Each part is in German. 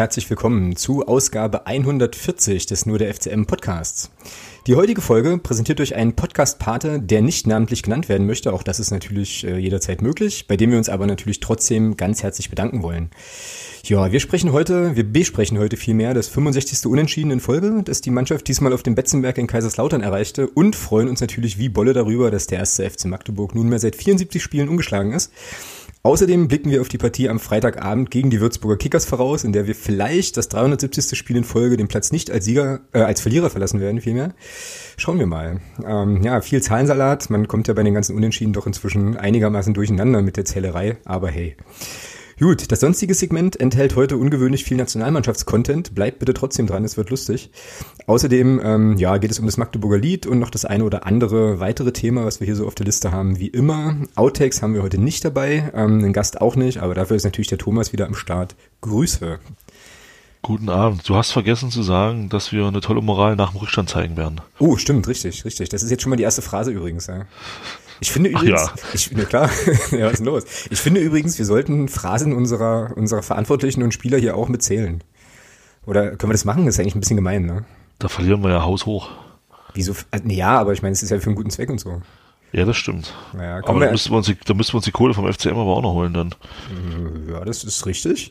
herzlich willkommen zu Ausgabe 140 des Nur der FCM Podcasts. Die heutige Folge präsentiert durch einen Podcast-Pate, der nicht namentlich genannt werden möchte. Auch das ist natürlich äh, jederzeit möglich, bei dem wir uns aber natürlich trotzdem ganz herzlich bedanken wollen. Ja, wir sprechen heute, wir besprechen heute vielmehr das 65. Unentschieden in Folge, das die Mannschaft diesmal auf dem Betzenberg in Kaiserslautern erreichte und freuen uns natürlich wie Bolle darüber, dass der erste FC Magdeburg nunmehr seit 74 Spielen ungeschlagen ist. Außerdem blicken wir auf die Partie am Freitagabend gegen die Würzburger Kickers voraus, in der wir vielleicht das 370. Spiel in Folge den Platz nicht als Sieger, äh, als Verlierer verlassen werden, vielmehr. Schauen wir mal. Ähm, ja, viel Zahlensalat. Man kommt ja bei den ganzen Unentschieden doch inzwischen einigermaßen durcheinander mit der Zählerei, aber hey. Gut, das sonstige Segment enthält heute ungewöhnlich viel Nationalmannschaftscontent. Bleibt bitte trotzdem dran, es wird lustig. Außerdem ähm, ja, geht es um das Magdeburger Lied und noch das eine oder andere weitere Thema, was wir hier so auf der Liste haben, wie immer. Outtakes haben wir heute nicht dabei, ähm, einen Gast auch nicht, aber dafür ist natürlich der Thomas wieder am Start. Grüße. Guten Abend. Du hast vergessen zu sagen, dass wir eine tolle Moral nach dem Rückstand zeigen werden. Oh, stimmt, richtig, richtig. Das ist jetzt schon mal die erste Phrase übrigens. Ja. Ich finde übrigens, ja. ich, na klar, ja, was ist denn los? Ich finde übrigens, wir sollten Phrasen unserer, unserer Verantwortlichen und Spieler hier auch mitzählen. Oder können wir das machen? Das ist eigentlich ein bisschen gemein, ne? Da verlieren wir ja haushoch. Wieso? Also, ja, aber ich meine, es ist ja für einen guten Zweck und so. Ja, das stimmt. Naja, aber da müssten, wir uns die, da müssten wir uns die Kohle vom FCM aber auch noch holen dann. Ja, das ist richtig.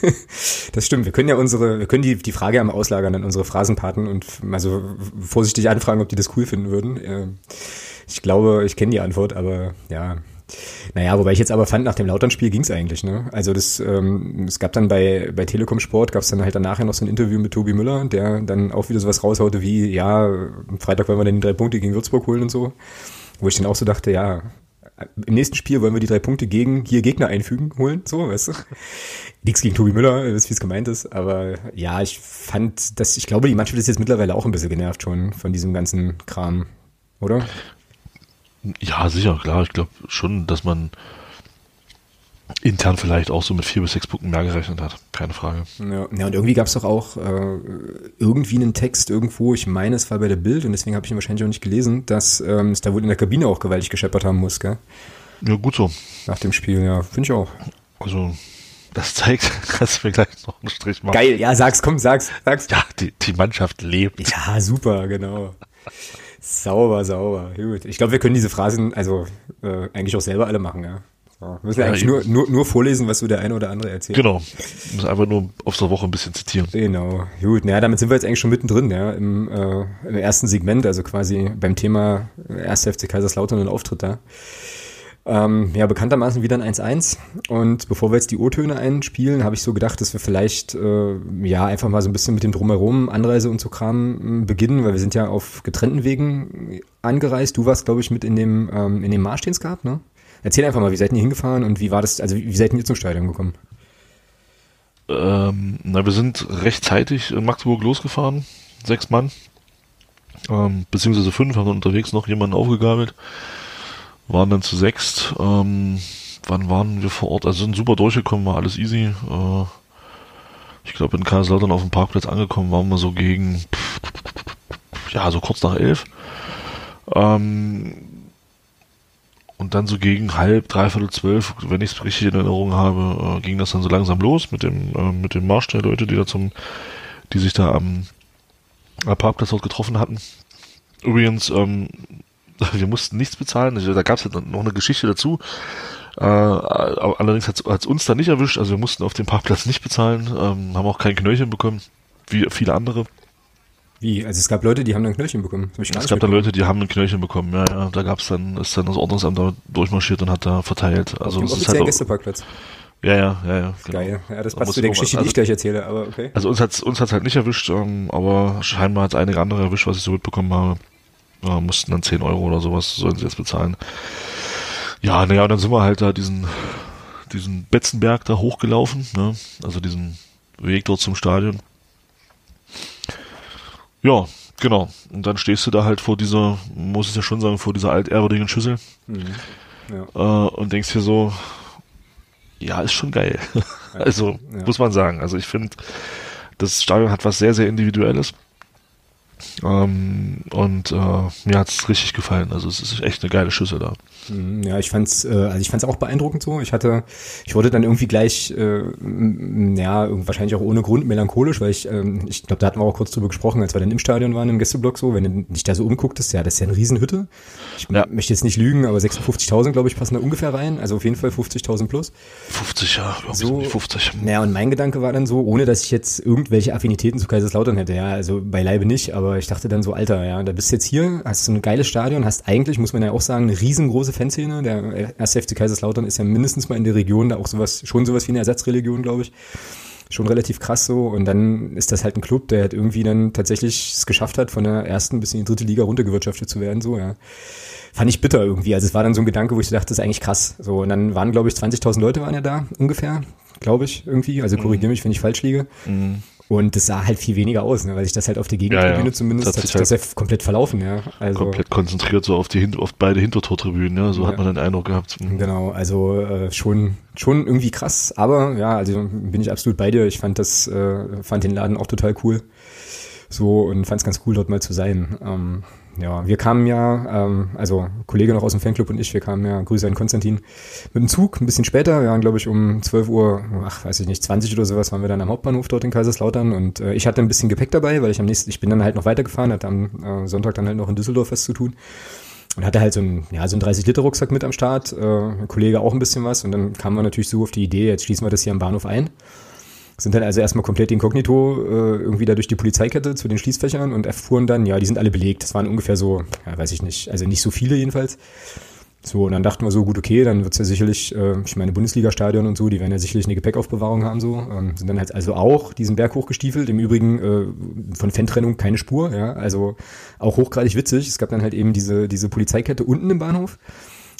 das stimmt. Wir können ja unsere, wir können die, die Frage am auslagern an unsere Phrasenpaten und mal so vorsichtig anfragen, ob die das cool finden würden. Ich glaube, ich kenne die Antwort, aber ja. Naja, wobei ich jetzt aber fand, nach dem Lautern-Spiel ging es eigentlich. Ne? Also das, ähm, es gab dann bei, bei Telekom Sport, gab es dann halt danach noch so ein Interview mit Tobi Müller, der dann auch wieder sowas raushaute wie, ja, am Freitag wollen wir dann die drei Punkte gegen Würzburg holen und so. Wo ich dann auch so dachte, ja, im nächsten Spiel wollen wir die drei Punkte gegen hier Gegner einfügen, holen, so, weißt du. Nichts gegen Tobi Müller, ihr wisst, wie es gemeint ist, aber ja, ich fand, dass, ich glaube, die Mannschaft ist jetzt mittlerweile auch ein bisschen genervt schon von diesem ganzen Kram, oder? Ja, sicher, klar. Ich glaube schon, dass man intern vielleicht auch so mit vier bis sechs Punkten mehr gerechnet hat. Keine Frage. Ja, ja und irgendwie gab es doch auch äh, irgendwie einen Text irgendwo, ich meine, es war bei der Bild und deswegen habe ich ihn wahrscheinlich auch nicht gelesen, dass ähm, es da wohl in der Kabine auch gewaltig gescheppert haben muss, gell? Ja, gut so. Nach dem Spiel, ja, finde ich auch. Also, das zeigt, du mir gleich noch einen Strich machen. Geil, ja, sag's, komm, sag's, sag's. Ja, die, die Mannschaft lebt. Ja, super, genau. Sauber, sauber. Gut. Ich glaube, wir können diese Phrasen also äh, eigentlich auch selber alle machen, ja. So. Wir müssen ja, eigentlich nur, nur, nur vorlesen, was so der eine oder andere erzählt. Genau. Wir müssen einfach nur auf der Woche ein bisschen zitieren. Genau. Gut, naja, damit sind wir jetzt eigentlich schon mittendrin, ja, im, äh, im ersten Segment, also quasi beim Thema 1. FC Kaiserslautern und Auftritt da. Ähm, ja, bekanntermaßen wieder ein 1-1. Und bevor wir jetzt die O-Töne einspielen, habe ich so gedacht, dass wir vielleicht äh, ja einfach mal so ein bisschen mit dem Drumherum, Anreise und so Kram äh, beginnen, weil wir sind ja auf getrennten Wegen angereist. Du warst, glaube ich, mit in dem, ähm, in dem Marsch, den es gab, ne? Erzähl einfach mal, wie seid ihr hingefahren und wie war das, also wie seid ihr zum Stadion gekommen? Ähm, na, wir sind rechtzeitig in Magdeburg losgefahren, sechs Mann, ähm, beziehungsweise fünf, haben unterwegs noch jemanden aufgegabelt waren dann zu sechst. Ähm, wann waren wir vor Ort? Also sind super durchgekommen, war alles easy. Äh, ich glaube, in Kaiserslautern auf dem Parkplatz angekommen waren wir so gegen, ja, so kurz nach elf. Ähm, und dann so gegen halb, dreiviertel zwölf, wenn ich es richtig in Erinnerung habe, äh, ging das dann so langsam los mit dem, äh, mit dem Marsch der Leute, die da zum, die sich da am, am Parkplatz dort getroffen hatten. Übrigens, ähm, wir mussten nichts bezahlen. Also, da gab es noch eine Geschichte dazu. Äh, allerdings hat es uns da nicht erwischt. Also wir mussten auf dem Parkplatz nicht bezahlen, ähm, haben auch kein Knöllchen bekommen, wie viele andere. Wie? Also es gab Leute, die haben dann Knöllchen bekommen. es gab dann Leute, die haben ein Knöllchen bekommen. Ja, ja. Da gab es dann, ist dann das Ordnungsamt da durchmarschiert und hat da verteilt. Also dem ist halt Gästeparkplatz. Ja, ja, ja, ja. Genau. Geil. Ja, das passt zu der Geschichte, die ich gleich erzähle, aber okay. Also uns hat's, uns hat's halt nicht erwischt, ähm, aber scheinbar hat es einige andere erwischt, was ich so mitbekommen habe ja, mussten dann 10 Euro oder sowas, sollen sie jetzt bezahlen. Ja, naja, und dann sind wir halt da diesen, diesen Betzenberg da hochgelaufen, ne? also diesen Weg dort zum Stadion. Ja, genau. Und dann stehst du da halt vor dieser, muss ich ja schon sagen, vor dieser altehrwürdigen Schüssel mhm. ja. äh, und denkst dir so, ja, ist schon geil. also, ja. muss man sagen. Also ich finde, das Stadion hat was sehr, sehr Individuelles. Ähm, und äh, mir hat es richtig gefallen. Also es ist echt eine geile Schüssel da. Mhm, ja, ich fand's, äh, also ich fand's auch beeindruckend so. Ich hatte, ich wurde dann irgendwie gleich, äh, ja, wahrscheinlich auch ohne Grund melancholisch, weil ich, ähm, ich glaube, da hatten wir auch kurz drüber gesprochen, als wir dann im Stadion waren, im Gästeblock so, wenn du dich da so umgucktest, ja, das ist ja eine Riesenhütte. Ich ja. möchte jetzt nicht lügen, aber 56.000, glaube ich, passen da ungefähr rein. Also auf jeden Fall 50.000 plus. 50, ja, glaube so, ich, 50. Ja, und mein Gedanke war dann so, ohne dass ich jetzt irgendwelche Affinitäten zu Kaiserslautern hätte, ja, also beileibe nicht, aber ich dachte dann so, Alter, ja, da bist du jetzt hier, hast du ein geiles Stadion, hast eigentlich, muss man ja auch sagen, eine riesengroße Fanszene. Der erste FC Kaiserslautern ist ja mindestens mal in der Region da auch sowas, schon sowas wie eine Ersatzreligion, glaube ich. Schon relativ krass so. Und dann ist das halt ein Club, der halt irgendwie dann tatsächlich es geschafft hat, von der ersten bis in die dritte Liga runtergewirtschaftet zu werden, so, ja. Fand ich bitter irgendwie. Also es war dann so ein Gedanke, wo ich dachte, das ist eigentlich krass. So, und dann waren, glaube ich, 20.000 Leute waren ja da, ungefähr, glaube ich, irgendwie. Also korrigiere mhm. mich, wenn ich falsch liege. Mhm. Und das sah halt viel weniger aus, ne, weil sich das halt auf der Gegentribüne ja, ja. zumindest das hat sich das halt ja komplett verlaufen, ja. Also, komplett konzentriert so auf die auf beide Hintertortribünen, ja, so ja. hat man den Eindruck gehabt. Mhm. Genau, also äh, schon schon irgendwie krass, aber ja, also bin ich absolut bei dir. Ich fand das äh, fand den Laden auch total cool. So und fand es ganz cool dort mal zu sein. Ähm, ja, wir kamen ja, ähm, also Kollege noch aus dem Fanclub und ich, wir kamen ja, Grüße an Konstantin, mit dem Zug ein bisschen später. Wir waren, glaube ich, um 12 Uhr, ach, weiß ich nicht, 20 oder sowas, waren wir dann am Hauptbahnhof dort in Kaiserslautern. Und äh, ich hatte ein bisschen Gepäck dabei, weil ich am nächsten, ich bin dann halt noch weitergefahren, hatte am äh, Sonntag dann halt noch in Düsseldorf was zu tun und hatte halt so ein, ja, so ein 30-Liter-Rucksack mit am Start, äh, ein Kollege auch ein bisschen was. Und dann kamen wir natürlich so auf die Idee, jetzt schließen wir das hier am Bahnhof ein sind dann also erstmal komplett inkognito äh, irgendwie da durch die Polizeikette zu den Schließfächern und erfuhren dann, ja, die sind alle belegt. Das waren ungefähr so, ja, weiß ich nicht, also nicht so viele jedenfalls. So, und dann dachten wir so, gut, okay, dann wird's ja sicherlich, äh, ich meine, Bundesliga-Stadion und so, die werden ja sicherlich eine Gepäckaufbewahrung haben, so. Ähm, sind dann halt also auch diesen Berg hochgestiefelt. Im Übrigen äh, von Fantrennung keine Spur, ja. Also auch hochgradig witzig. Es gab dann halt eben diese, diese Polizeikette unten im Bahnhof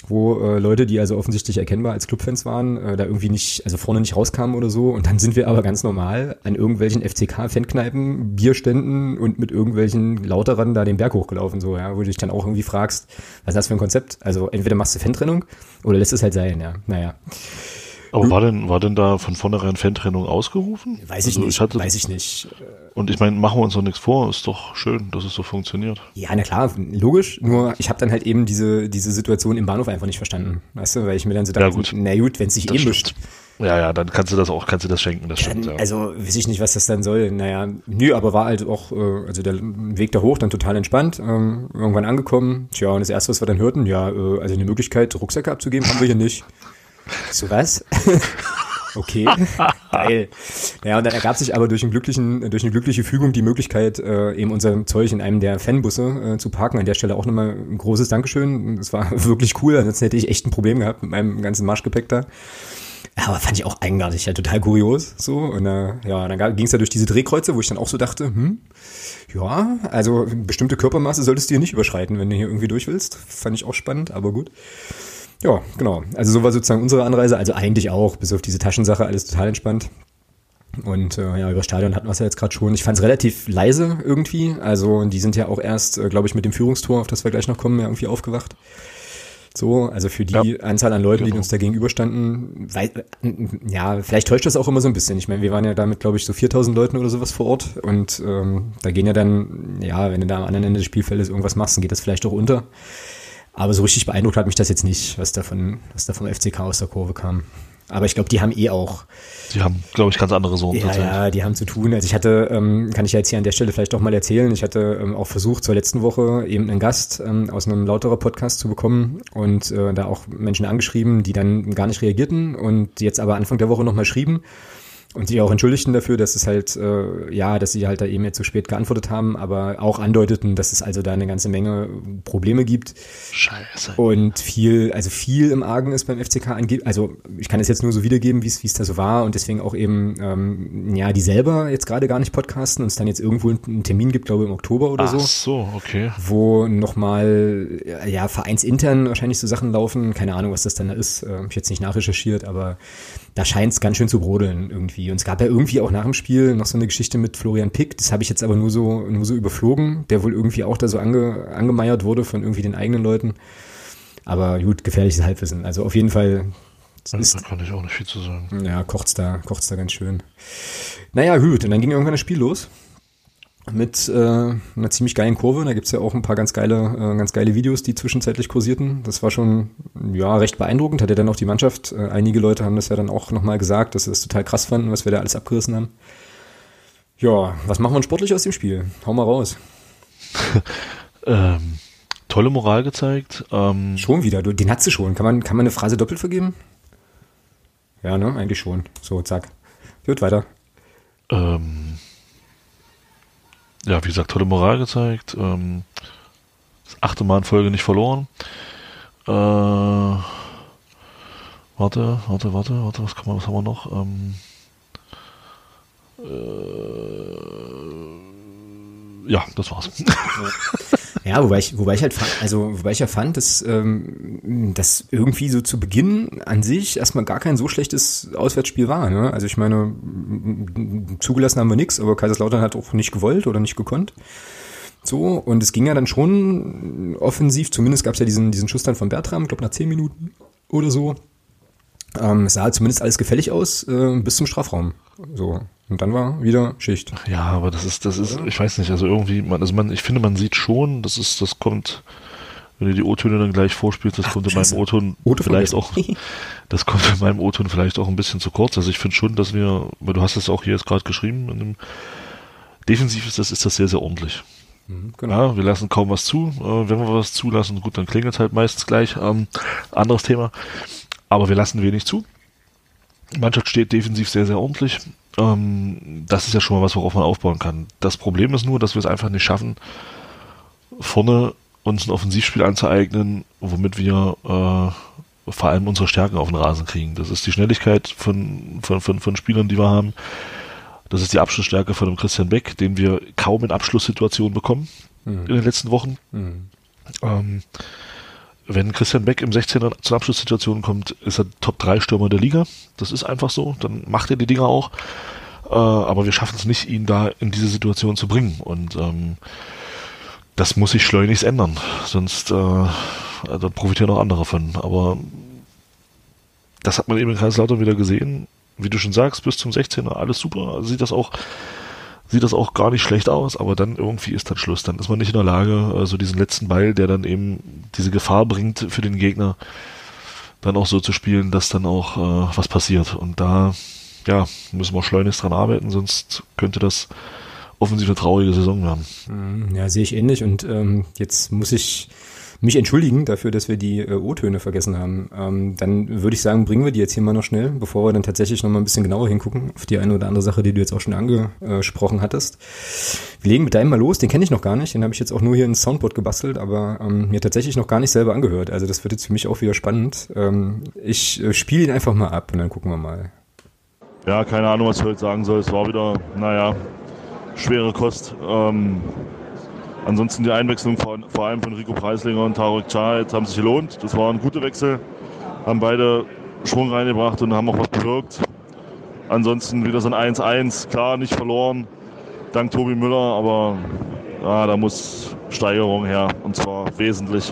wo äh, Leute, die also offensichtlich erkennbar als Clubfans waren, äh, da irgendwie nicht, also vorne nicht rauskamen oder so. Und dann sind wir aber ganz normal an irgendwelchen FCK-Fankneipen, Bierständen und mit irgendwelchen Lauterern da den Berg hochgelaufen, so, ja, wo du dich dann auch irgendwie fragst, was ist das für ein Konzept? Also entweder machst du Fantrennung oder lässt es halt sein, ja. Naja. Aber war denn, war denn da von vornherein Fantrennung ausgerufen? Weiß ich also nicht, ich hatte, weiß ich nicht. Und ich meine, machen wir uns doch nichts vor, ist doch schön, dass es so funktioniert. Ja, na klar, logisch, nur ich habe dann halt eben diese, diese Situation im Bahnhof einfach nicht verstanden, weißt du, weil ich mir dann so dachte, ja, gut. na gut, wenn es sich eh mischt. Ja, ja, dann kannst du das auch, kannst du das schenken, das ja, stimmt. Ja. Also weiß ich nicht, was das dann soll. Naja, nö, aber war halt auch, äh, also der Weg da hoch dann total entspannt, ähm, irgendwann angekommen. Tja, und das erste, was wir dann hörten, ja, äh, also eine Möglichkeit, Rucksäcke abzugeben, haben wir hier nicht. So was? okay, geil. Ja, und dann ergab sich aber durch, einen glücklichen, durch eine glückliche Fügung die Möglichkeit, äh, eben unser Zeug in einem der Fanbusse äh, zu parken. An der Stelle auch nochmal ein großes Dankeschön. Das war wirklich cool, ansonsten hätte ich echt ein Problem gehabt mit meinem ganzen Marschgepäck da. Aber fand ich auch eigenartig, ja, total kurios. So. Und äh, ja, dann ging es ja durch diese Drehkreuze, wo ich dann auch so dachte, hm, ja, also bestimmte Körpermaße solltest du hier nicht überschreiten, wenn du hier irgendwie durch willst. Fand ich auch spannend, aber gut. Ja, genau. Also so war sozusagen unsere Anreise. Also eigentlich auch, bis auf diese Taschensache, alles total entspannt. Und äh, ja, über Stadion hatten wir es ja jetzt gerade schon. Ich fand es relativ leise irgendwie. Also die sind ja auch erst, äh, glaube ich, mit dem Führungstor, auf das wir gleich noch kommen, ja irgendwie aufgewacht. So, also für die ja, Anzahl an Leuten, genau. die uns da gegenüberstanden, weil, ja, vielleicht täuscht das auch immer so ein bisschen. Ich meine, wir waren ja damit, glaube ich, so 4000 Leuten oder sowas vor Ort und ähm, da gehen ja dann, ja, wenn du da am anderen Ende des Spielfeldes irgendwas machst, dann geht das vielleicht auch unter. Aber so richtig beeindruckt hat mich das jetzt nicht, was da, von, was da vom FCK aus der Kurve kam. Aber ich glaube, die haben eh auch. Die haben, glaube ich, ganz andere Sorgen. Ja, ja, die haben zu tun. Also ich hatte, ähm, kann ich ja jetzt hier an der Stelle vielleicht doch mal erzählen, ich hatte ähm, auch versucht, zur letzten Woche eben einen Gast ähm, aus einem lauterer Podcast zu bekommen und äh, da auch Menschen angeschrieben, die dann gar nicht reagierten und jetzt aber Anfang der Woche nochmal schrieben und sich auch entschuldigten dafür, dass es halt, äh, ja, dass sie halt da eben jetzt zu spät geantwortet haben, aber auch andeuteten, dass es also da eine ganze Menge Probleme gibt. Scheiße. Und viel, also viel im Argen ist beim FCK angeht. Also ich kann es jetzt nur so wiedergeben, wie es wie es da so war und deswegen auch eben, ähm, ja, die selber jetzt gerade gar nicht podcasten und es dann jetzt irgendwo einen Termin gibt, glaube ich, im Oktober oder Ach so. Ach so, okay. Wo nochmal, ja, vereinsintern wahrscheinlich so Sachen laufen. Keine Ahnung, was das dann da ist. Äh, hab ich jetzt nicht nachrecherchiert, aber da scheint es ganz schön zu brodeln irgendwie. Und es gab ja irgendwie auch nach dem Spiel noch so eine Geschichte mit Florian Pick, das habe ich jetzt aber nur so, nur so überflogen, der wohl irgendwie auch da so ange, angemeiert wurde von irgendwie den eigenen Leuten. Aber gut, gefährliches Halbwissen. Also auf jeden Fall. Ist, da kann ich auch nicht viel zu sagen. Ja, kocht's da, kocht's da ganz schön. Naja, gut, und dann ging irgendwann das Spiel los. Mit äh, einer ziemlich geilen Kurve. Da gibt's ja auch ein paar ganz geile, äh, ganz geile Videos, die zwischenzeitlich kursierten. Das war schon ja recht beeindruckend. Hat ja dann auch die Mannschaft. Äh, einige Leute haben das ja dann auch nochmal gesagt, dass sie das total krass fanden, was wir da alles abgerissen haben. Ja, was machen wir sportlich aus dem Spiel? Hau mal raus. ähm, tolle Moral gezeigt. Ähm, schon wieder, du, den hat sie schon. Kann man, kann man eine Phrase doppelt vergeben? Ja, ne? Eigentlich schon. So, zack. Gut, weiter. Ähm, ja, wie gesagt, tolle Moral gezeigt. Ähm, das achte Mal in Folge nicht verloren. Äh, warte, warte, warte, warte, was kann man, was haben wir noch? Ähm, äh, ja, das war's. Ja, wobei ich, wobei ich halt fand, also wobei ich ja fand, dass, ähm, dass irgendwie so zu Beginn an sich erstmal gar kein so schlechtes Auswärtsspiel war. Ne? Also ich meine, zugelassen haben wir nichts, aber Kaiserslautern hat auch nicht gewollt oder nicht gekonnt. So, und es ging ja dann schon offensiv, zumindest gab es ja diesen, diesen Schuss dann von Bertram, glaube nach zehn Minuten oder so. Ähm, es sah zumindest alles gefällig aus, äh, bis zum Strafraum. So. Und dann war wieder Schicht. Ja, aber das ist, das ist, ich weiß nicht, also irgendwie, man, also man, ich finde, man sieht schon, das ist, das kommt, wenn du die O-Töne dann gleich vorspielst, das Ach, kommt in meinem O-Ton vielleicht auch, das kommt in meinem O-Ton vielleicht auch ein bisschen zu kurz. Also ich finde schon, dass wir, weil du hast es auch hier jetzt gerade geschrieben, in dem, defensiv ist das, ist das sehr, sehr ordentlich. Mhm, genau. Ja, wir lassen kaum was zu. Äh, wenn wir was zulassen, gut, dann klingelt es halt meistens gleich. Ähm, anderes Thema aber wir lassen wenig zu. Die Mannschaft steht defensiv sehr, sehr ordentlich. Ähm, das ist ja schon mal was, worauf man aufbauen kann. Das Problem ist nur, dass wir es einfach nicht schaffen, vorne uns ein Offensivspiel anzueignen, womit wir äh, vor allem unsere Stärken auf den Rasen kriegen. Das ist die Schnelligkeit von, von, von, von Spielern, die wir haben. Das ist die Abschlussstärke von dem Christian Beck, den wir kaum in Abschlusssituationen bekommen mhm. in den letzten Wochen. Mhm. Ähm, wenn Christian Beck im 16er zur Abschlusssituation kommt, ist er Top-3-Stürmer der Liga. Das ist einfach so. Dann macht er die Dinger auch. Äh, aber wir schaffen es nicht, ihn da in diese Situation zu bringen. Und ähm, das muss sich schleunigst ändern. Sonst äh, da profitieren auch andere von. Aber das hat man eben in Kaiserslautern wieder gesehen. Wie du schon sagst, bis zum 16er alles super. Also sieht das auch sieht das auch gar nicht schlecht aus, aber dann irgendwie ist dann Schluss. Dann ist man nicht in der Lage, so also diesen letzten Ball, der dann eben diese Gefahr bringt für den Gegner, dann auch so zu spielen, dass dann auch äh, was passiert. Und da, ja, müssen wir schleunigst dran arbeiten, sonst könnte das offensiv eine traurige Saison werden. Mhm, ja, sehe ich ähnlich. Und ähm, jetzt muss ich mich entschuldigen dafür, dass wir die äh, O-Töne vergessen haben. Ähm, dann würde ich sagen, bringen wir die jetzt hier mal noch schnell, bevor wir dann tatsächlich noch mal ein bisschen genauer hingucken auf die eine oder andere Sache, die du jetzt auch schon angesprochen hattest. Wir legen mit deinem mal los, den kenne ich noch gar nicht, den habe ich jetzt auch nur hier ins Soundboard gebastelt, aber ähm, mir tatsächlich noch gar nicht selber angehört. Also das wird jetzt für mich auch wieder spannend. Ähm, ich äh, spiele ihn einfach mal ab und dann gucken wir mal. Ja, keine Ahnung, was ich heute sagen soll. Es war wieder, naja, schwere Kost. Ähm, Ansonsten die Einwechslung von, vor allem von Rico Preislinger und Tarek Chahed haben sich gelohnt. Das waren gute Wechsel, haben beide Schwung reingebracht und haben auch was bewirkt. Ansonsten wieder so ein 1-1, klar, nicht verloren, dank Tobi Müller, aber ja, da muss Steigerung her und zwar wesentlich.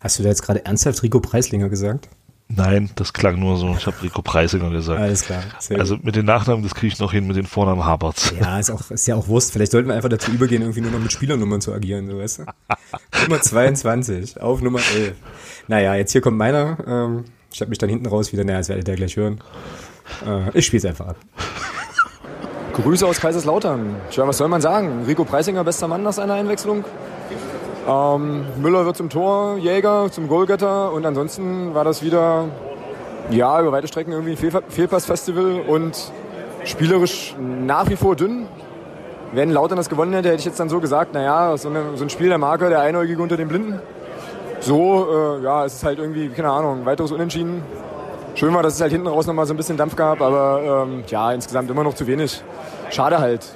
Hast du da jetzt gerade ernsthaft Rico Preislinger gesagt? Nein, das klang nur so. Ich habe Rico Preisinger gesagt. Alles klar. Sehr also mit den Nachnamen, das kriege ich noch hin, mit den Vornamen Haberts. Ja, ist, auch, ist ja auch Wurst. Vielleicht sollten wir einfach dazu übergehen, irgendwie nur noch mit Spielernummern zu agieren, so weißt du? Nummer 22 auf Nummer 11. Naja, jetzt hier kommt meiner. Ähm, ich habe mich dann hinten raus wieder, naja, das werdet ihr gleich hören. Äh, ich spiele es einfach ab. Grüße aus Kaiserslautern. Tja, was soll man sagen? Rico Preisinger, bester Mann nach seiner Einwechslung. Ähm, Müller wird zum Tor, Jäger zum Goalgetter und ansonsten war das wieder, ja, über weite Strecken irgendwie ein Fehl Fehlpassfestival und spielerisch nach wie vor dünn. Wenn Lautern das gewonnen hätte, hätte ich jetzt dann so gesagt, naja, so, eine, so ein Spiel der Marke, der Einäugige unter den Blinden. So, äh, ja, es ist halt irgendwie, keine Ahnung, weiteres Unentschieden. Schön war, dass es halt hinten raus nochmal so ein bisschen Dampf gab, aber ähm, ja, insgesamt immer noch zu wenig. Schade halt.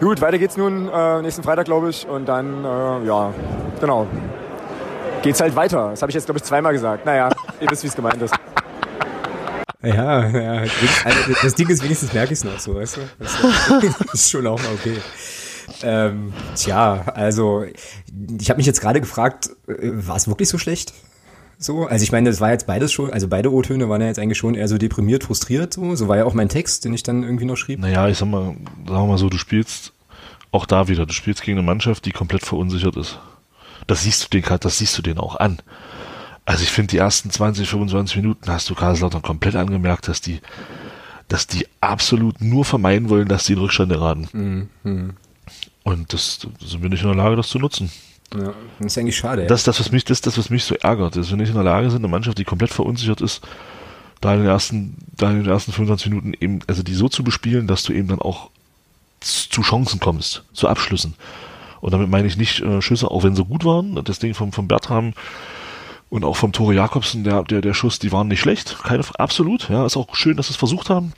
Gut, weiter geht's nun äh, nächsten Freitag, glaube ich. Und dann, äh, ja, genau. Geht's halt weiter. Das habe ich jetzt, glaube ich, zweimal gesagt. Naja, ihr wisst, wie es gemeint ist. Ja, ja, also das Ding ist wenigstens merke ich es noch so, weißt du? Das ist schon auch mal okay. Ähm, tja, also ich habe mich jetzt gerade gefragt, äh, war es wirklich so schlecht? So, also ich meine, das war jetzt beides schon, also beide O-Töne waren ja jetzt eigentlich schon eher so deprimiert, frustriert, so. So war ja auch mein Text, den ich dann irgendwie noch schrieb. Naja, ich sag mal, sagen wir mal so, du spielst auch da wieder, du spielst gegen eine Mannschaft, die komplett verunsichert ist. Das siehst du den, das siehst du den auch an. Also ich finde, die ersten 20, 25 Minuten hast du Kaiserslautern komplett angemerkt, dass die, dass die absolut nur vermeiden wollen, dass die in Rückstände geraten. Mhm. Und das, das sind wir nicht in der Lage, das zu nutzen. Ja, das ist eigentlich schade. Das ist das, was mich, das, das, was mich so ärgert, dass wir nicht in der Lage sind, eine Mannschaft, die komplett verunsichert ist, da in den ersten, da in den ersten 25 Minuten eben, also die so zu bespielen, dass du eben dann auch zu Chancen kommst, zu Abschlüssen. Und damit meine ich nicht äh, Schüsse, auch wenn sie gut waren. Das Ding vom, vom Bertram und auch vom Tore Jakobsen, der, der, der Schuss, die waren nicht schlecht. Keine, absolut. Ja, ist auch schön, dass sie es versucht haben.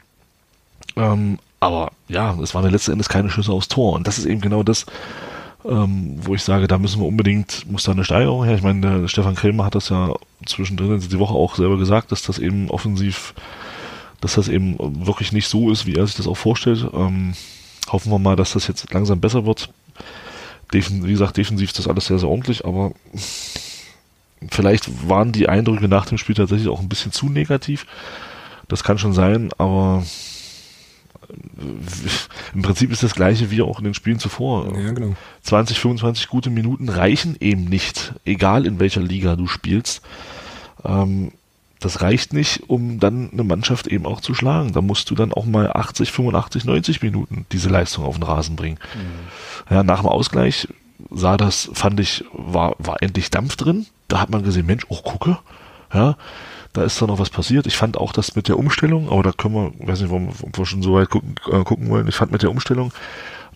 Ähm, aber ja, es waren letzten Endes keine Schüsse aufs Tor. Und das ist eben genau das, ähm, wo ich sage, da müssen wir unbedingt, muss da eine Steigerung her. Ich meine, der Stefan Krämer hat das ja zwischendrin die Woche auch selber gesagt, dass das eben offensiv, dass das eben wirklich nicht so ist, wie er sich das auch vorstellt. Ähm, hoffen wir mal, dass das jetzt langsam besser wird. Defen, wie gesagt, defensiv ist das alles sehr, sehr ordentlich, aber vielleicht waren die Eindrücke nach dem Spiel tatsächlich auch ein bisschen zu negativ. Das kann schon sein, aber im Prinzip ist das gleiche wie auch in den Spielen zuvor. Ja, genau. 20, 25 gute Minuten reichen eben nicht, egal in welcher Liga du spielst. Ähm, das reicht nicht, um dann eine Mannschaft eben auch zu schlagen. Da musst du dann auch mal 80, 85, 90 Minuten diese Leistung auf den Rasen bringen. Mhm. Ja, nach dem Ausgleich sah das, fand ich, war, war endlich Dampf drin. Da hat man gesehen, Mensch, oh, gucke, ja, da ist da noch was passiert. Ich fand auch das mit der Umstellung, aber da können wir, weiß nicht, ob wir schon so weit gucken, äh, gucken wollen. Ich fand mit der Umstellung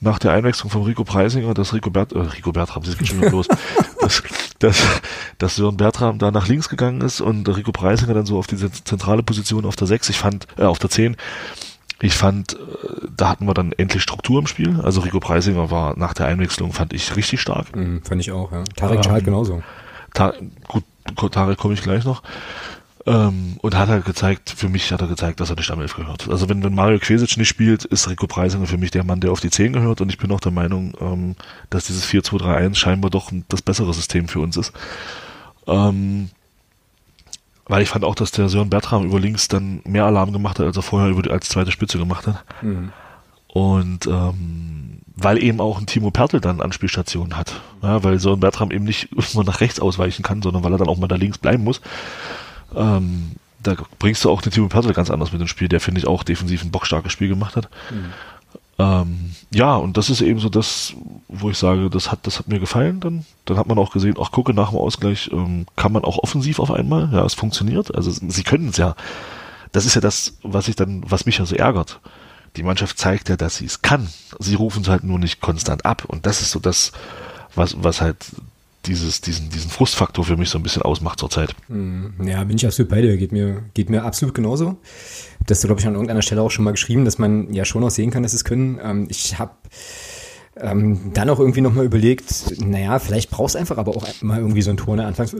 nach der Einwechslung von Rico Preisinger, dass Rico Bert, äh, Rico Bertram, das geht schon wieder los, dass, dass, dass Sören Bertram da nach links gegangen ist und Rico Preisinger dann so auf diese zentrale Position auf der 6, ich fand, äh, auf der 10, ich fand, äh, da hatten wir dann endlich Struktur im Spiel. Also Rico Preisinger war nach der Einwechslung, fand ich richtig stark. Mhm, fand ich auch, ja. Tarek ähm, genauso. Ta gut, Tarek komme ich gleich noch. Ähm, und hat er gezeigt, für mich hat er gezeigt, dass er nicht am Elf gehört. Also wenn, wenn Mario Kvesic nicht spielt, ist Rico Preisinger für mich der Mann, der auf die 10 gehört und ich bin auch der Meinung, ähm, dass dieses 4-2-3-1 scheinbar doch das bessere System für uns ist. Ähm, weil ich fand auch, dass der Sören Bertram über links dann mehr Alarm gemacht hat, als er vorher über die, als zweite Spitze gemacht hat. Mhm. Und ähm, weil eben auch ein Timo Pertl dann Anspielstationen hat. Ja, weil Sören Bertram eben nicht immer nach rechts ausweichen kann, sondern weil er dann auch mal da links bleiben muss. Ähm, da bringst du auch den Timo Pertl ganz anders mit ins Spiel, der finde ich auch defensiv ein bockstarkes Spiel gemacht hat. Mhm. Ähm, ja, und das ist eben so das, wo ich sage, das hat, das hat mir gefallen. Dann, dann hat man auch gesehen, ach gucke, nach dem Ausgleich ähm, kann man auch offensiv auf einmal. Ja, es funktioniert. Also sie können es ja. Das ist ja das, was ich dann, was mich ja so ärgert. Die Mannschaft zeigt ja, dass sie es kann. Sie rufen es halt nur nicht konstant ab. Und das ist so das, was, was halt dieses, diesen, diesen Frustfaktor für mich so ein bisschen ausmacht zurzeit. Hm, ja, bin ich absolut bei dir. Geht mir, geht mir absolut genauso. Das glaube ich, an irgendeiner Stelle auch schon mal geschrieben, dass man ja schon auch sehen kann, dass es können. Ähm, ich habe ähm, dann auch irgendwie nochmal überlegt, naja, vielleicht brauchst du einfach aber auch mal irgendwie so ein Tor in der Anfangs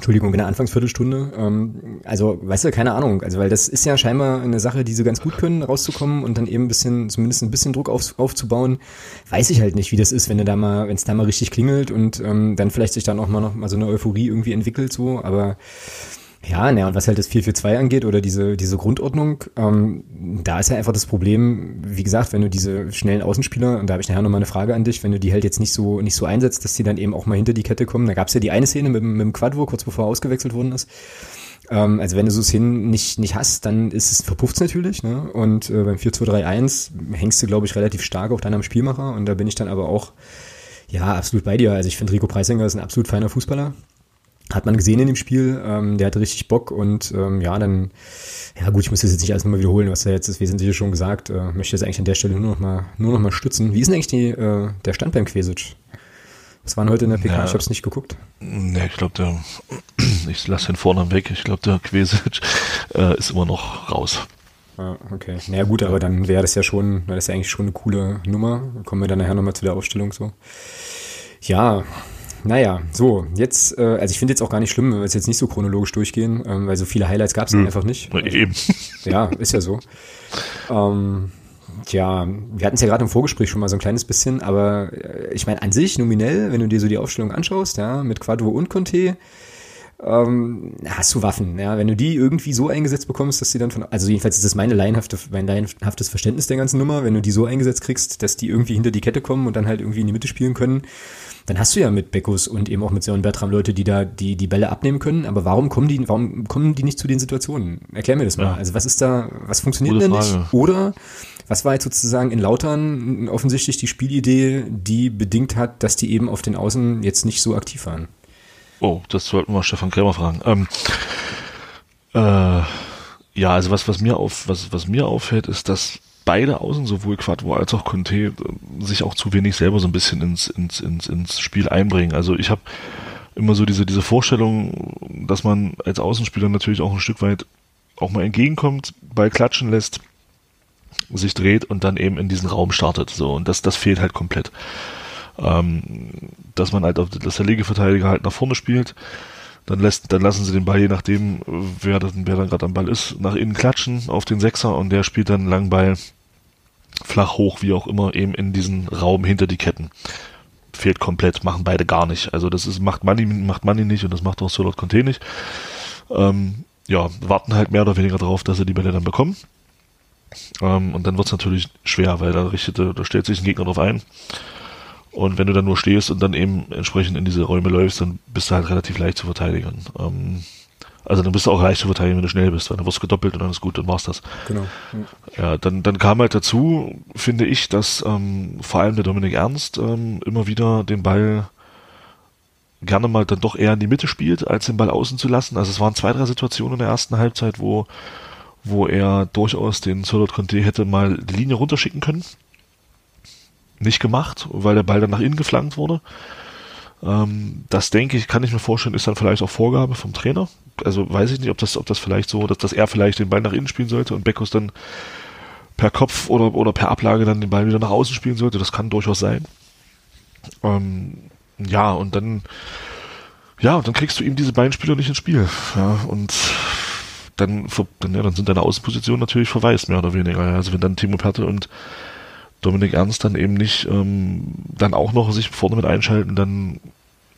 Entschuldigung, in der Anfangsviertelstunde. Ähm, also, weißt du, keine Ahnung. Also, weil das ist ja scheinbar eine Sache, die sie ganz gut können, rauszukommen und dann eben ein bisschen, zumindest ein bisschen Druck auf, aufzubauen. Weiß ich halt nicht, wie das ist, wenn du da mal, wenn es da mal richtig klingelt und ähm, dann vielleicht sich dann auch mal noch mal so eine Euphorie irgendwie entwickelt, so. Aber ja, naja, und was halt das 442 angeht oder diese, diese Grundordnung, ähm, da ist ja einfach das Problem, wie gesagt, wenn du diese schnellen Außenspieler, und da habe ich nachher nochmal eine Frage an dich, wenn du die halt jetzt nicht so, nicht so einsetzt, dass die dann eben auch mal hinter die Kette kommen. Da gab es ja die eine Szene mit, mit dem Quadvo, kurz bevor er ausgewechselt worden ist. Ähm, also wenn du so Szenen nicht, nicht hast, dann ist es verpufft natürlich. Ne? Und äh, beim 4-2-3-1 hängst du, glaube ich, relativ stark auch dann am Spielmacher. Und da bin ich dann aber auch, ja, absolut bei dir. Also ich finde, Rico Preisinger ist ein absolut feiner Fußballer. Hat man gesehen in dem Spiel, ähm, der hatte richtig Bock und ähm, ja, dann, ja gut, ich muss das jetzt nicht alles nochmal wiederholen, was er jetzt das Wesentliche schon gesagt, äh, möchte jetzt eigentlich an der Stelle nur noch mal, nur noch mal stützen. Wie ist denn eigentlich die, äh, der Stand beim Quesic? Was waren heute in der PK? Ja, ich habe es nicht geguckt. Ne, ich glaube, der, ich lasse den vorne weg. Ich glaube, der Quesic äh, ist immer noch raus. Ah, okay. Naja, gut, aber dann wäre das ja schon, das ist ja eigentlich schon eine coole Nummer. Kommen wir dann nachher nochmal zu der Aufstellung so. Ja, naja, so, jetzt, äh, also ich finde jetzt auch gar nicht schlimm, wenn wir jetzt nicht so chronologisch durchgehen, ähm, weil so viele Highlights gab es hm. einfach nicht. Also, Eben. Ja, ist ja so. Ähm, Tja, wir hatten es ja gerade im Vorgespräch schon mal so ein kleines bisschen, aber äh, ich meine an sich nominell, wenn du dir so die Aufstellung anschaust, ja, mit Quadro und Conte, ähm, hast du Waffen. Ja? Wenn du die irgendwie so eingesetzt bekommst, dass sie dann von, also jedenfalls ist das meine laienhafte, mein laienhaftes Verständnis der ganzen Nummer, wenn du die so eingesetzt kriegst, dass die irgendwie hinter die Kette kommen und dann halt irgendwie in die Mitte spielen können, dann hast du ja mit Beckus und eben auch mit Sören Bertram Leute, die da die, die Bälle abnehmen können. Aber warum kommen die, warum kommen die nicht zu den Situationen? Erklär mir das mal. Ja. Also was ist da, was funktioniert denn nicht? Oder was war jetzt sozusagen in Lautern offensichtlich die Spielidee, die bedingt hat, dass die eben auf den Außen jetzt nicht so aktiv waren? Oh, das sollten wir Stefan Krämer fragen. Ähm, äh, ja, also was, was mir auf, was, was mir auffällt, ist, dass beide Außen, sowohl Quadvo als auch Conte, sich auch zu wenig selber so ein bisschen ins, ins, ins, ins Spiel einbringen. Also ich habe immer so diese, diese Vorstellung, dass man als Außenspieler natürlich auch ein Stück weit auch mal entgegenkommt, Ball klatschen lässt, sich dreht und dann eben in diesen Raum startet. So, und das, das fehlt halt komplett. Ähm, dass man halt, auf, dass der Legeverteidiger halt nach vorne spielt, dann lässt, dann lassen sie den Ball, je nachdem, wer, dann, wer dann gerade am Ball ist, nach innen klatschen auf den Sechser und der spielt dann einen langen Ball flach hoch, wie auch immer, eben in diesen Raum hinter die Ketten. Fehlt komplett, machen beide gar nicht. Also das ist, macht Money, macht Money nicht und das macht auch Solot Conte nicht. Ähm, ja, warten halt mehr oder weniger darauf, dass sie die Bälle dann bekommen. Ähm, und dann wird es natürlich schwer, weil da richtet, da stellt sich ein Gegner drauf ein. Und wenn du dann nur stehst und dann eben entsprechend in diese Räume läufst, dann bist du halt relativ leicht zu verteidigen. Ähm, also dann bist du auch leicht zu verteidigen, wenn du schnell bist, weil dann wirst du gedoppelt und dann ist gut, dann war's das. Genau. Ja, dann, dann kam halt dazu, finde ich, dass ähm, vor allem der Dominik Ernst ähm, immer wieder den Ball gerne mal dann doch eher in die Mitte spielt, als den Ball außen zu lassen. Also es waren zwei, drei Situationen in der ersten Halbzeit, wo, wo er durchaus den Solot Conte hätte mal die Linie runterschicken können. Nicht gemacht, weil der Ball dann nach innen geflankt wurde. Ähm, das denke ich, kann ich mir vorstellen, ist dann vielleicht auch Vorgabe vom Trainer. Also weiß ich nicht, ob das, ob das vielleicht so, dass, dass er vielleicht den Ball nach innen spielen sollte und Beckus dann per Kopf oder, oder per Ablage dann den Ball wieder nach außen spielen sollte. Das kann durchaus sein. Ähm, ja, und dann, ja, und dann kriegst du ihm diese beiden Spieler nicht ins Spiel. Ja, und dann, dann, ja, dann sind deine Außenpositionen natürlich verwaist, mehr oder weniger. Also wenn dann Timo Perte und Dominik Ernst dann eben nicht ähm, dann auch noch sich vorne mit einschalten, dann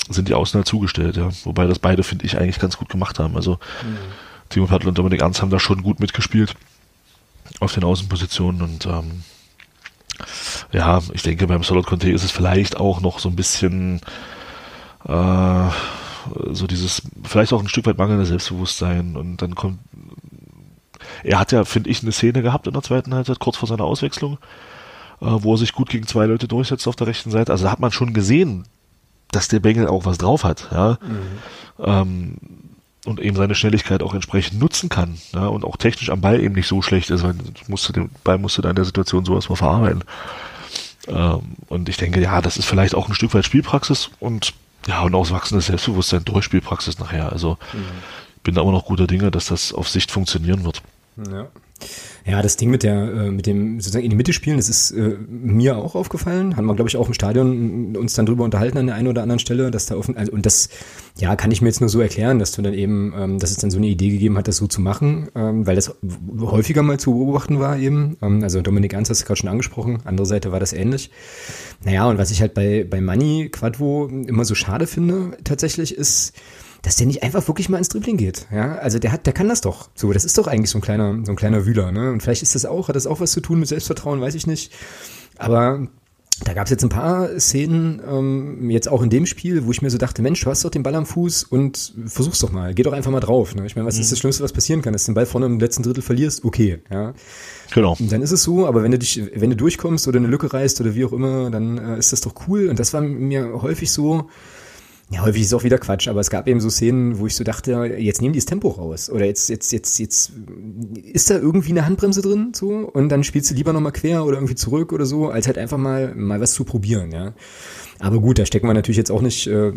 sind die Außen halt zugestellt, ja. Wobei das beide, finde ich, eigentlich ganz gut gemacht haben. Also mhm. Timo Pertl und Dominik Ernst haben da schon gut mitgespielt auf den Außenpositionen und ähm, ja, ich denke, beim Solot Conte ist es vielleicht auch noch so ein bisschen äh, so dieses, vielleicht auch ein Stück weit mangelnde Selbstbewusstsein und dann kommt er hat ja, finde ich, eine Szene gehabt in der zweiten Halbzeit, kurz vor seiner Auswechslung, wo er sich gut gegen zwei Leute durchsetzt auf der rechten Seite. Also da hat man schon gesehen, dass der Bengel auch was drauf hat, ja. Mhm. Ähm, und eben seine Schnelligkeit auch entsprechend nutzen kann, ja, und auch technisch am Ball eben nicht so schlecht ist, weil musste den Ball musste da in der Situation sowas mal verarbeiten. Ähm, und ich denke, ja, das ist vielleicht auch ein Stück weit Spielpraxis und ja, und auswachsendes Selbstbewusstsein durch Spielpraxis nachher. Also mhm. bin da immer noch guter Dinge, dass das auf Sicht funktionieren wird. Ja. Ja, das Ding mit der, äh, mit dem sozusagen in die Mitte spielen, das ist äh, mir auch aufgefallen. Haben wir, glaube ich, auch im Stadion uns dann drüber unterhalten an der einen oder anderen Stelle, dass da offen, also, und das, ja, kann ich mir jetzt nur so erklären, dass du dann eben, ähm, dass es dann so eine Idee gegeben hat, das so zu machen, ähm, weil das häufiger mal zu beobachten war eben. Ähm, also Dominik Ernst hast du gerade schon angesprochen, andere Seite war das ähnlich. Naja, und was ich halt bei, bei Money Quadvo immer so schade finde, tatsächlich ist, dass der nicht einfach wirklich mal ins Dribbling geht. Ja, also der hat, der kann das doch. So, das ist doch eigentlich so ein kleiner, so ein kleiner Wühler. Ne? Und vielleicht ist das auch, hat das auch was zu tun mit Selbstvertrauen, weiß ich nicht. Aber da gab es jetzt ein paar Szenen, ähm, jetzt auch in dem Spiel, wo ich mir so dachte, Mensch, du hast doch den Ball am Fuß und versuch's doch mal, geh doch einfach mal drauf. Ne? Ich meine, was mhm. ist das Schlimmste, was passieren kann? Dass du den Ball vorne im letzten Drittel verlierst, okay, ja. Genau. Und dann ist es so, aber wenn du dich, wenn du durchkommst oder eine Lücke reißt oder wie auch immer, dann äh, ist das doch cool. Und das war mir häufig so, ja, häufig ist auch wieder Quatsch, aber es gab eben so Szenen, wo ich so dachte, jetzt nehmen die das Tempo raus. Oder jetzt, jetzt, jetzt, jetzt ist da irgendwie eine Handbremse drin, so, und dann spielst du lieber nochmal quer oder irgendwie zurück oder so, als halt einfach mal, mal was zu probieren, ja. Aber gut, da stecken wir natürlich jetzt auch nicht äh,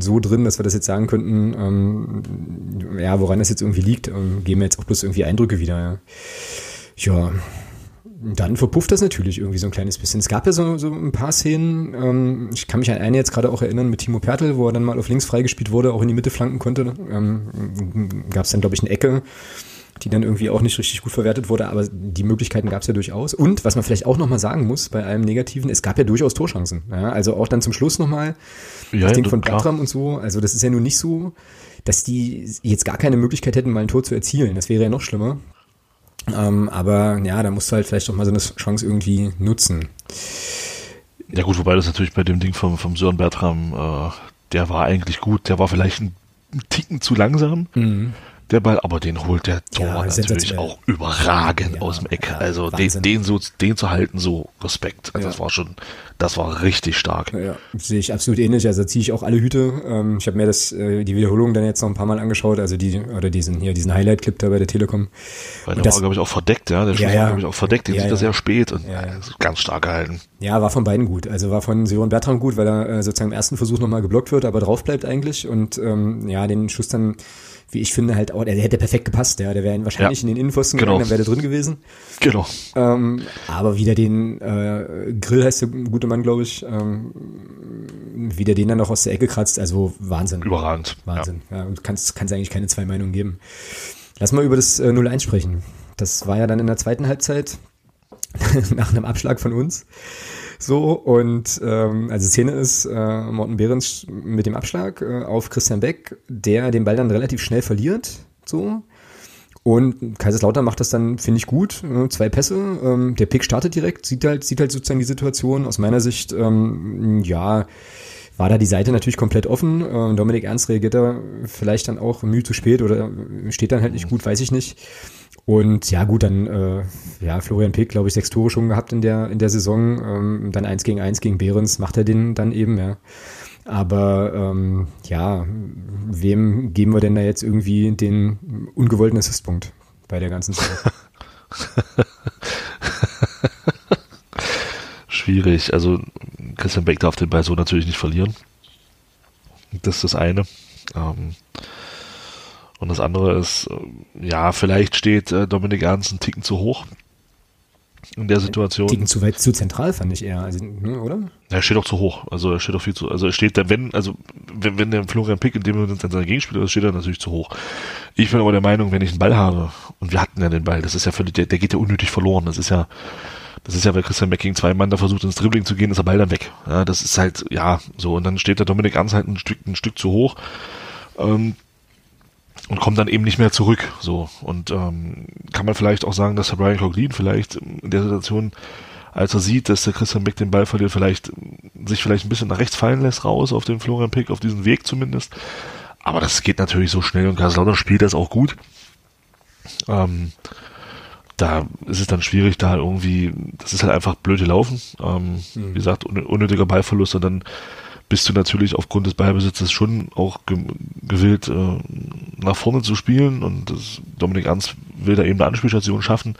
so drin, dass wir das jetzt sagen könnten, ähm, ja, woran das jetzt irgendwie liegt. Ähm, geben wir jetzt auch bloß irgendwie Eindrücke wieder, ja. Ja, dann verpufft das natürlich irgendwie so ein kleines bisschen. Es gab ja so, so ein paar Szenen, ähm, ich kann mich an eine jetzt gerade auch erinnern mit Timo Pertl, wo er dann mal auf links freigespielt wurde, auch in die Mitte flanken konnte. Ähm, gab es dann, glaube ich, eine Ecke, die dann irgendwie auch nicht richtig gut verwertet wurde, aber die Möglichkeiten gab es ja durchaus. Und was man vielleicht auch nochmal sagen muss bei allem Negativen, es gab ja durchaus Torchancen. Ja, also auch dann zum Schluss nochmal ja, das Ding von Bertram und so. Also das ist ja nun nicht so, dass die jetzt gar keine Möglichkeit hätten, mal ein Tor zu erzielen. Das wäre ja noch schlimmer. Ähm, aber ja, da musst du halt vielleicht doch mal so eine Chance irgendwie nutzen. Ja gut, wobei das natürlich bei dem Ding vom, vom Sören Bertram, äh, der war eigentlich gut, der war vielleicht ein Ticken zu langsam. Mhm der Ball, aber den holt der Tor ja, natürlich auch überragend ja, aus dem Eck. Ja, also den, den, so, den zu halten, so Respekt. Also das war schon, das war richtig stark. Ja, sehe ich absolut ähnlich. Also ziehe ich auch alle Hüte. Ähm, ich habe mir das, äh, die Wiederholung dann jetzt noch ein paar Mal angeschaut, also die, oder diesen, hier, diesen Highlight-Clip da bei der Telekom. Weil der das, war, glaube ich, auch verdeckt, ja. Der Schuss war, glaube ich, auch verdeckt. Den sieht er sehr spät und ganz stark gehalten. Ja, war von beiden gut. Also war von Sören Bertram gut, weil er äh, sozusagen im ersten Versuch nochmal geblockt wird, aber drauf bleibt eigentlich und ähm, ja, den Schuss dann wie ich finde, halt auch, der, hätte perfekt gepasst, ja. Der wäre wahrscheinlich ja, in den Innenpfosten genau. gegangen, dann wäre der drin gewesen. Genau. Ähm, aber wieder den äh, Grill heißt der gute Mann, glaube ich, ähm, wie der den dann noch aus der Ecke kratzt, also Wahnsinn. Überragend. Wahnsinn. Ja, ja kannst, kannst eigentlich keine zwei Meinungen geben. Lass mal über das äh, 0-1 sprechen. Das war ja dann in der zweiten Halbzeit nach einem Abschlag von uns. So, und ähm, also Szene ist äh, Morten Behrens mit dem Abschlag äh, auf Christian Beck, der den Ball dann relativ schnell verliert. So. Und Kaiserslautern macht das dann, finde ich, gut. Äh, zwei Pässe. Ähm, der Pick startet direkt, sieht halt, sieht halt sozusagen die Situation. Aus meiner Sicht, ähm, ja, war da die Seite natürlich komplett offen. Äh, Dominik Ernst reagiert da vielleicht dann auch mühe zu spät oder steht dann halt nicht gut, weiß ich nicht. Und ja, gut, dann äh, ja, Florian Pick, glaube ich, sechs Tore schon gehabt in der, in der Saison. Ähm, dann eins gegen eins gegen Behrens macht er den dann eben, ja. Aber ähm, ja, wem geben wir denn da jetzt irgendwie den ungewollten Assistpunkt bei der ganzen Sache? Schwierig. Also Christian Beck darf den Ball so natürlich nicht verlieren. Das ist das eine. Ähm, und das andere ist, äh, ja, vielleicht steht äh, Dominik Ernst einen Ticken zu hoch in der Situation. Ticken zu weit, zu zentral fand ich eher, also, ne, oder? Er steht auch zu hoch. Also er steht auch viel zu, also er steht da, wenn, also wenn, wenn der Florian Pick in dem Moment sein Gegenspieler ist, steht er natürlich zu hoch. Ich bin aber der Meinung, wenn ich einen Ball habe, und wir hatten ja den Ball, das ist ja völlig, der, der geht ja unnötig verloren. Das ist ja, das ist ja, weil Christian Beck gegen zwei Mann da versucht, ins Dribbling zu gehen, ist der Ball dann weg. Ja, das ist halt, ja, so. Und dann steht der Dominik Ernst halt ein Stück, ein Stück zu hoch. Ähm, und kommt dann eben nicht mehr zurück. So und ähm, kann man vielleicht auch sagen, dass der Brian Coughlin vielleicht in der Situation, als er sieht, dass der Christian Beck den Ball verliert, vielleicht sich vielleicht ein bisschen nach rechts fallen lässt raus auf den Florian Pick, auf diesen Weg zumindest. Aber das geht natürlich so schnell und Kaiserslautern spielt das auch gut. Ähm, da ist es dann schwierig, da irgendwie, das ist halt einfach blöde Laufen. Ähm, mhm. Wie gesagt, unnötiger Ballverlust und dann bist du natürlich aufgrund des Ballbesitzes schon auch ge gewillt, äh, nach vorne zu spielen und das, Dominik Ernst will da eben eine Anspielstation schaffen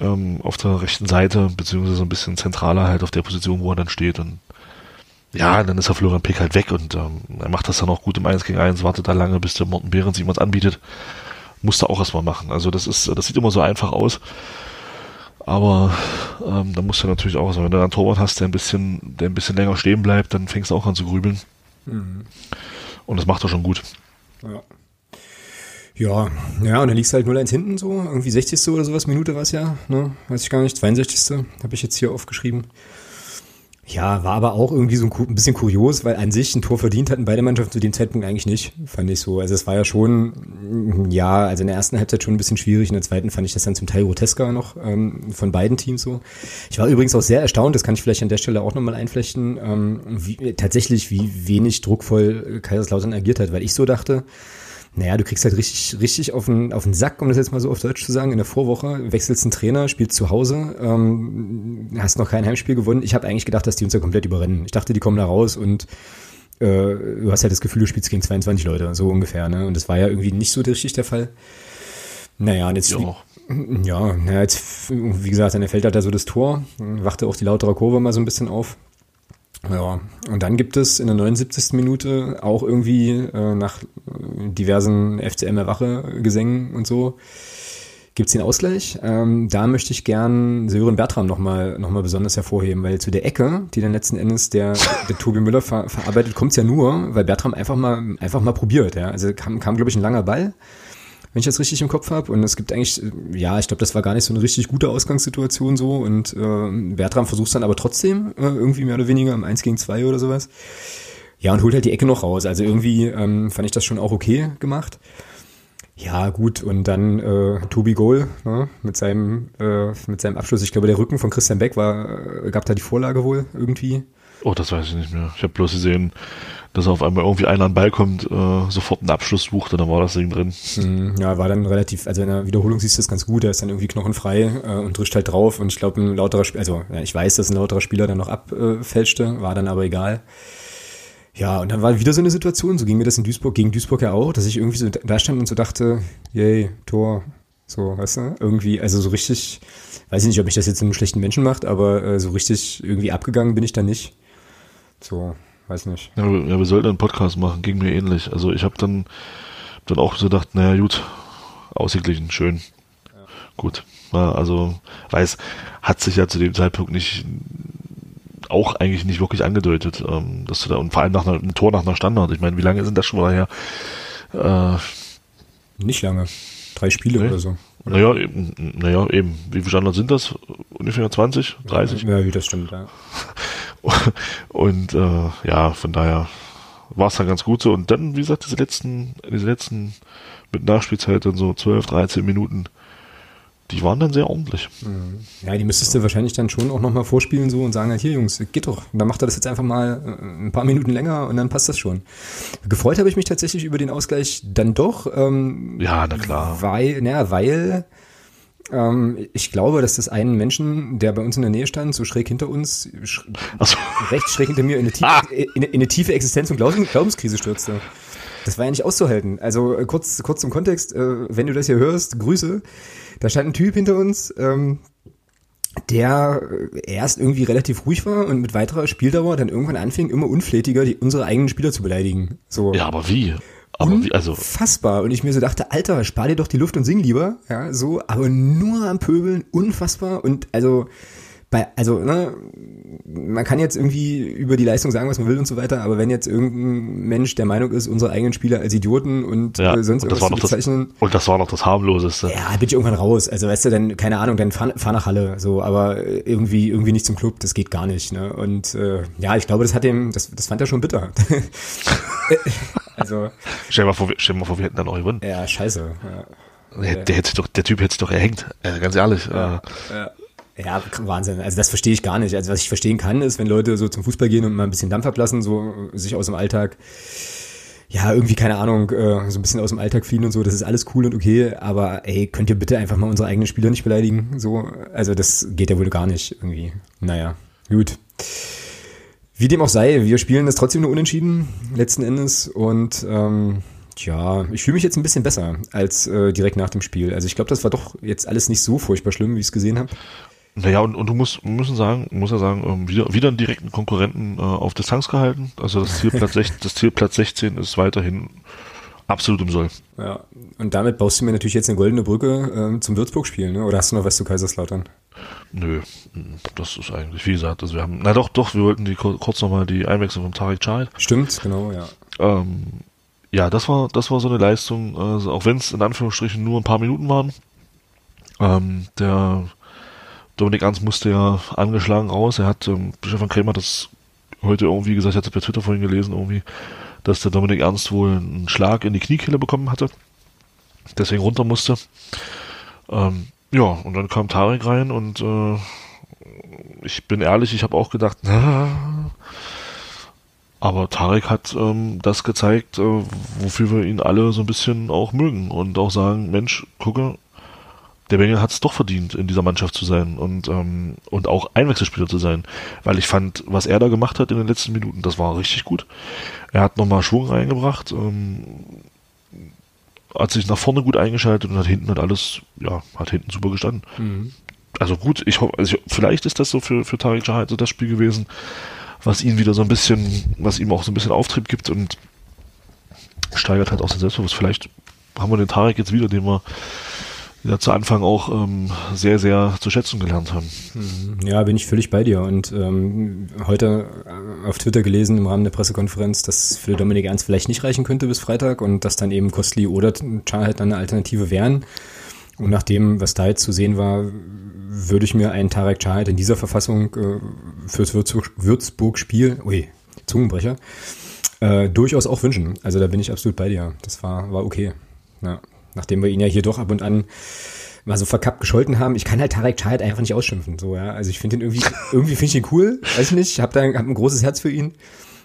ähm, auf der rechten Seite, beziehungsweise so ein bisschen zentraler halt auf der Position, wo er dann steht und ja, dann ist der Florian Pick halt weg und ähm, er macht das dann auch gut im 1 gegen 1, wartet da lange, bis der Morten Behrens ihm was anbietet. Musste auch erstmal machen. Also das ist, das sieht immer so einfach aus. Aber ähm, da musst du natürlich auch, also wenn du einen Torwart hast, der ein bisschen, der ein bisschen länger stehen bleibt, dann fängst du auch an zu grübeln. Mhm. Und das macht er schon gut. Ja. Ja, ja, und dann liegst du halt 0-1 hinten so, irgendwie 60. oder sowas, Minute war es ja, ne? Weiß ich gar nicht, 62. habe ich jetzt hier aufgeschrieben. Ja, war aber auch irgendwie so ein, bisschen kurios, weil an sich ein Tor verdient hatten beide Mannschaften zu dem Zeitpunkt eigentlich nicht, fand ich so. Also es war ja schon, ja, also in der ersten Halbzeit schon ein bisschen schwierig, in der zweiten fand ich das dann zum Teil grotesker noch ähm, von beiden Teams so. Ich war übrigens auch sehr erstaunt, das kann ich vielleicht an der Stelle auch nochmal einflechten, ähm, wie, tatsächlich, wie wenig druckvoll Kaiserslautern agiert hat, weil ich so dachte, naja, du kriegst halt richtig, richtig auf den, auf den Sack, um das jetzt mal so auf Deutsch zu sagen. In der Vorwoche wechselst einen Trainer, spielst zu Hause, ähm, hast noch kein Heimspiel gewonnen. Ich habe eigentlich gedacht, dass die uns ja komplett überrennen. Ich dachte, die kommen da raus und äh, du hast ja das Gefühl, du spielst gegen 22 Leute, so ungefähr. Ne? Und das war ja irgendwie nicht so richtig der Fall. Naja, und jetzt... Ja. Ja, naja, jetzt, wie gesagt, dann fällt halt da so das Tor, wachte auch die lautere Kurve mal so ein bisschen auf. Ja, und dann gibt es in der 79. Minute auch irgendwie äh, nach diversen FCM-Erwache-Gesängen und so, gibt's den Ausgleich. Ähm, da möchte ich gern Sören Bertram nochmal noch mal besonders hervorheben, weil zu der Ecke, die dann letzten Endes der, der Tobi Müller ver verarbeitet, kommt's ja nur, weil Bertram einfach mal, einfach mal probiert. Ja? Also kam, kam glaube ich, ein langer Ball wenn ich das richtig im Kopf habe. Und es gibt eigentlich, ja, ich glaube, das war gar nicht so eine richtig gute Ausgangssituation so. Und äh, Bertram versucht dann aber trotzdem äh, irgendwie mehr oder weniger im 1 gegen 2 oder sowas. Ja, und holt halt die Ecke noch raus. Also irgendwie ähm, fand ich das schon auch okay gemacht. Ja, gut, und dann äh, Tobi Goal ne, mit, seinem, äh, mit seinem Abschluss. Ich glaube, der Rücken von Christian Beck war, äh, gab da die Vorlage wohl irgendwie. Oh, das weiß ich nicht mehr. Ich habe bloß gesehen, dass auf einmal irgendwie einer an den Ball kommt, äh, sofort einen Abschluss sucht und dann war das Ding drin. Mhm, ja, war dann relativ, also in der Wiederholung siehst du das ganz gut, er ist dann irgendwie knochenfrei äh, und drischt halt drauf und ich glaube ein lauterer Spieler, also ja, ich weiß, dass ein lauterer Spieler dann noch abfälschte, war dann aber egal. Ja, und dann war wieder so eine Situation, so ging mir das in Duisburg, gegen Duisburg ja auch, dass ich irgendwie so da stand und so dachte, yay, Tor, so, weißt du, irgendwie, also so richtig, weiß ich nicht, ob mich das jetzt einen schlechten Menschen macht, aber äh, so richtig irgendwie abgegangen bin ich da nicht. So, weiß nicht. Ja, ja wir sollten einen Podcast machen, ging mir ähnlich. Also ich habe dann, dann auch so gedacht, naja gut, ausgeglichen, schön. Ja. Gut. Ja, also, weiß, hat sich ja zu dem Zeitpunkt nicht auch eigentlich nicht wirklich angedeutet, ähm, dass du da, und vor allem nach einer, einem Tor nach einer Standard. Ich meine, wie lange sind das schon mal her? Äh, nicht lange. Drei Spiele nee. oder so. Oder? Naja, eben, naja, eben. Wie viele Standards sind das? Ungefähr 20, 30? Ja, das stimmt, ja. und äh, ja, von daher war es dann ganz gut so. Und dann, wie gesagt, diese letzten, diese letzten mit Nachspielzeit dann so 12, 13 Minuten die waren dann sehr ordentlich. Mhm. Ja, die müsstest du wahrscheinlich dann schon auch nochmal vorspielen so und sagen, halt, hier Jungs, geht doch. Und dann macht er das jetzt einfach mal äh, ein paar Minuten länger und dann passt das schon. Gefreut habe ich mich tatsächlich über den Ausgleich dann doch. Ähm, ja, na klar. Weil, naja, weil ähm, ich glaube, dass das einen Menschen, der bei uns in der Nähe stand, so schräg hinter uns, sch so. recht schräg hinter mir, in eine, tiefe, ah. in, in eine tiefe Existenz- und Glaubenskrise stürzte. Das war ja nicht auszuhalten. Also äh, kurz, kurz zum Kontext, äh, wenn du das hier hörst, Grüße. Da stand ein Typ hinter uns, ähm, der erst irgendwie relativ ruhig war und mit weiterer Spieldauer dann irgendwann anfing, immer unflätiger die, unsere eigenen Spieler zu beleidigen. So. Ja, aber wie? Aber wie, also. Unfassbar. Und ich mir so dachte, Alter, spar dir doch die Luft und sing lieber. Ja, so, aber nur am Pöbeln, unfassbar. Und also, bei, also, ne, man kann jetzt irgendwie über die Leistung sagen, was man will und so weiter, aber wenn jetzt irgendein Mensch der Meinung ist, unsere eigenen Spieler als Idioten und ja, äh, sonst und irgendwas zu bezeichnen. Das, und das war noch das harmloseste. Ja, bin ich irgendwann raus. Also, weißt du, dann, keine Ahnung, dann fahr, fahr nach Halle, so, aber irgendwie, irgendwie nicht zum Club, das geht gar nicht, ne, und, äh, ja, ich glaube, das hat dem, das, das fand er schon bitter. also. Stell dir mal vor, stell dir mal vor, wir hätten dann auch gewonnen. Ja, scheiße, ja. Der, der, hätte doch, der Typ hätte sich doch erhängt, äh, ganz ehrlich. Ja, äh, ja. Ja, Wahnsinn. Also das verstehe ich gar nicht. Also was ich verstehen kann, ist, wenn Leute so zum Fußball gehen und mal ein bisschen Dampf ablassen, so sich aus dem Alltag, ja, irgendwie, keine Ahnung, äh, so ein bisschen aus dem Alltag fliehen und so, das ist alles cool und okay, aber ey, könnt ihr bitte einfach mal unsere eigenen Spieler nicht beleidigen? So, also das geht ja wohl gar nicht irgendwie. Naja, gut. Wie dem auch sei, wir spielen das trotzdem nur unentschieden, letzten Endes. Und ähm, ja, ich fühle mich jetzt ein bisschen besser als äh, direkt nach dem Spiel. Also ich glaube, das war doch jetzt alles nicht so furchtbar schlimm, wie ich es gesehen habe. Naja, und, und du musst müssen sagen, muss ja sagen, ähm, wieder, wieder einen direkten Konkurrenten äh, auf Distanz gehalten. Also das Ziel, Platz 16, das Ziel Platz 16 ist weiterhin absolut im Soll. Ja, und damit baust du mir natürlich jetzt eine goldene Brücke äh, zum Würzburg-Spiel, ne? Oder hast du noch was zu Kaiserslautern? Nö, das ist eigentlich, wie gesagt, also wir haben, na doch, doch, wir wollten die kurz nochmal die Einwechslung von Tarek Child. Stimmt, genau, ja. Ähm, ja, das war, das war so eine Leistung, also auch wenn es in Anführungsstrichen nur ein paar Minuten waren. Ähm, der Dominik Ernst musste ja angeschlagen raus. Er hat, ähm, Stefan Krämer das heute irgendwie gesagt, ich hatte bei Twitter vorhin gelesen, irgendwie, dass der Dominik Ernst wohl einen Schlag in die Kniekehle bekommen hatte. Deswegen runter musste. Ähm, ja, und dann kam Tarek rein und äh, ich bin ehrlich, ich habe auch gedacht, na, aber Tarek hat ähm, das gezeigt, äh, wofür wir ihn alle so ein bisschen auch mögen und auch sagen, Mensch, gucke, der Bengel hat es doch verdient, in dieser Mannschaft zu sein und, ähm, und auch Einwechselspieler zu sein. Weil ich fand, was er da gemacht hat in den letzten Minuten, das war richtig gut. Er hat nochmal Schwung reingebracht, ähm, hat sich nach vorne gut eingeschaltet und hat hinten hat alles, ja, hat hinten super gestanden. Mhm. Also gut, ich hoffe, also vielleicht ist das so für, für Tarek Jahat so das Spiel gewesen, was ihn wieder so ein bisschen, was ihm auch so ein bisschen Auftrieb gibt und steigert halt auch sein Selbstbewusstsein. Vielleicht haben wir den Tarek jetzt wieder, den wir ja zu Anfang auch ähm, sehr, sehr zu schätzen gelernt haben. Mhm. Ja, bin ich völlig bei dir. Und ähm, heute auf Twitter gelesen im Rahmen der Pressekonferenz, dass für Dominik Ernst vielleicht nicht reichen könnte bis Freitag und dass dann eben Kostli oder Char halt dann eine Alternative wären. Und nach dem, was da jetzt zu sehen war, würde ich mir einen Tarek Chahid in dieser Verfassung äh, fürs Würzburg-Spiel, ui, Zungenbrecher, äh, durchaus auch wünschen. Also da bin ich absolut bei dir. Das war, war okay. Ja. Nachdem wir ihn ja hier doch ab und an mal so verkappt gescholten haben. Ich kann halt Tarek Chahid einfach nicht ausschimpfen. So, ja. Also ich finde ihn irgendwie, irgendwie finde ich ihn cool. Weiß ich nicht. Ich habe da hab ein großes Herz für ihn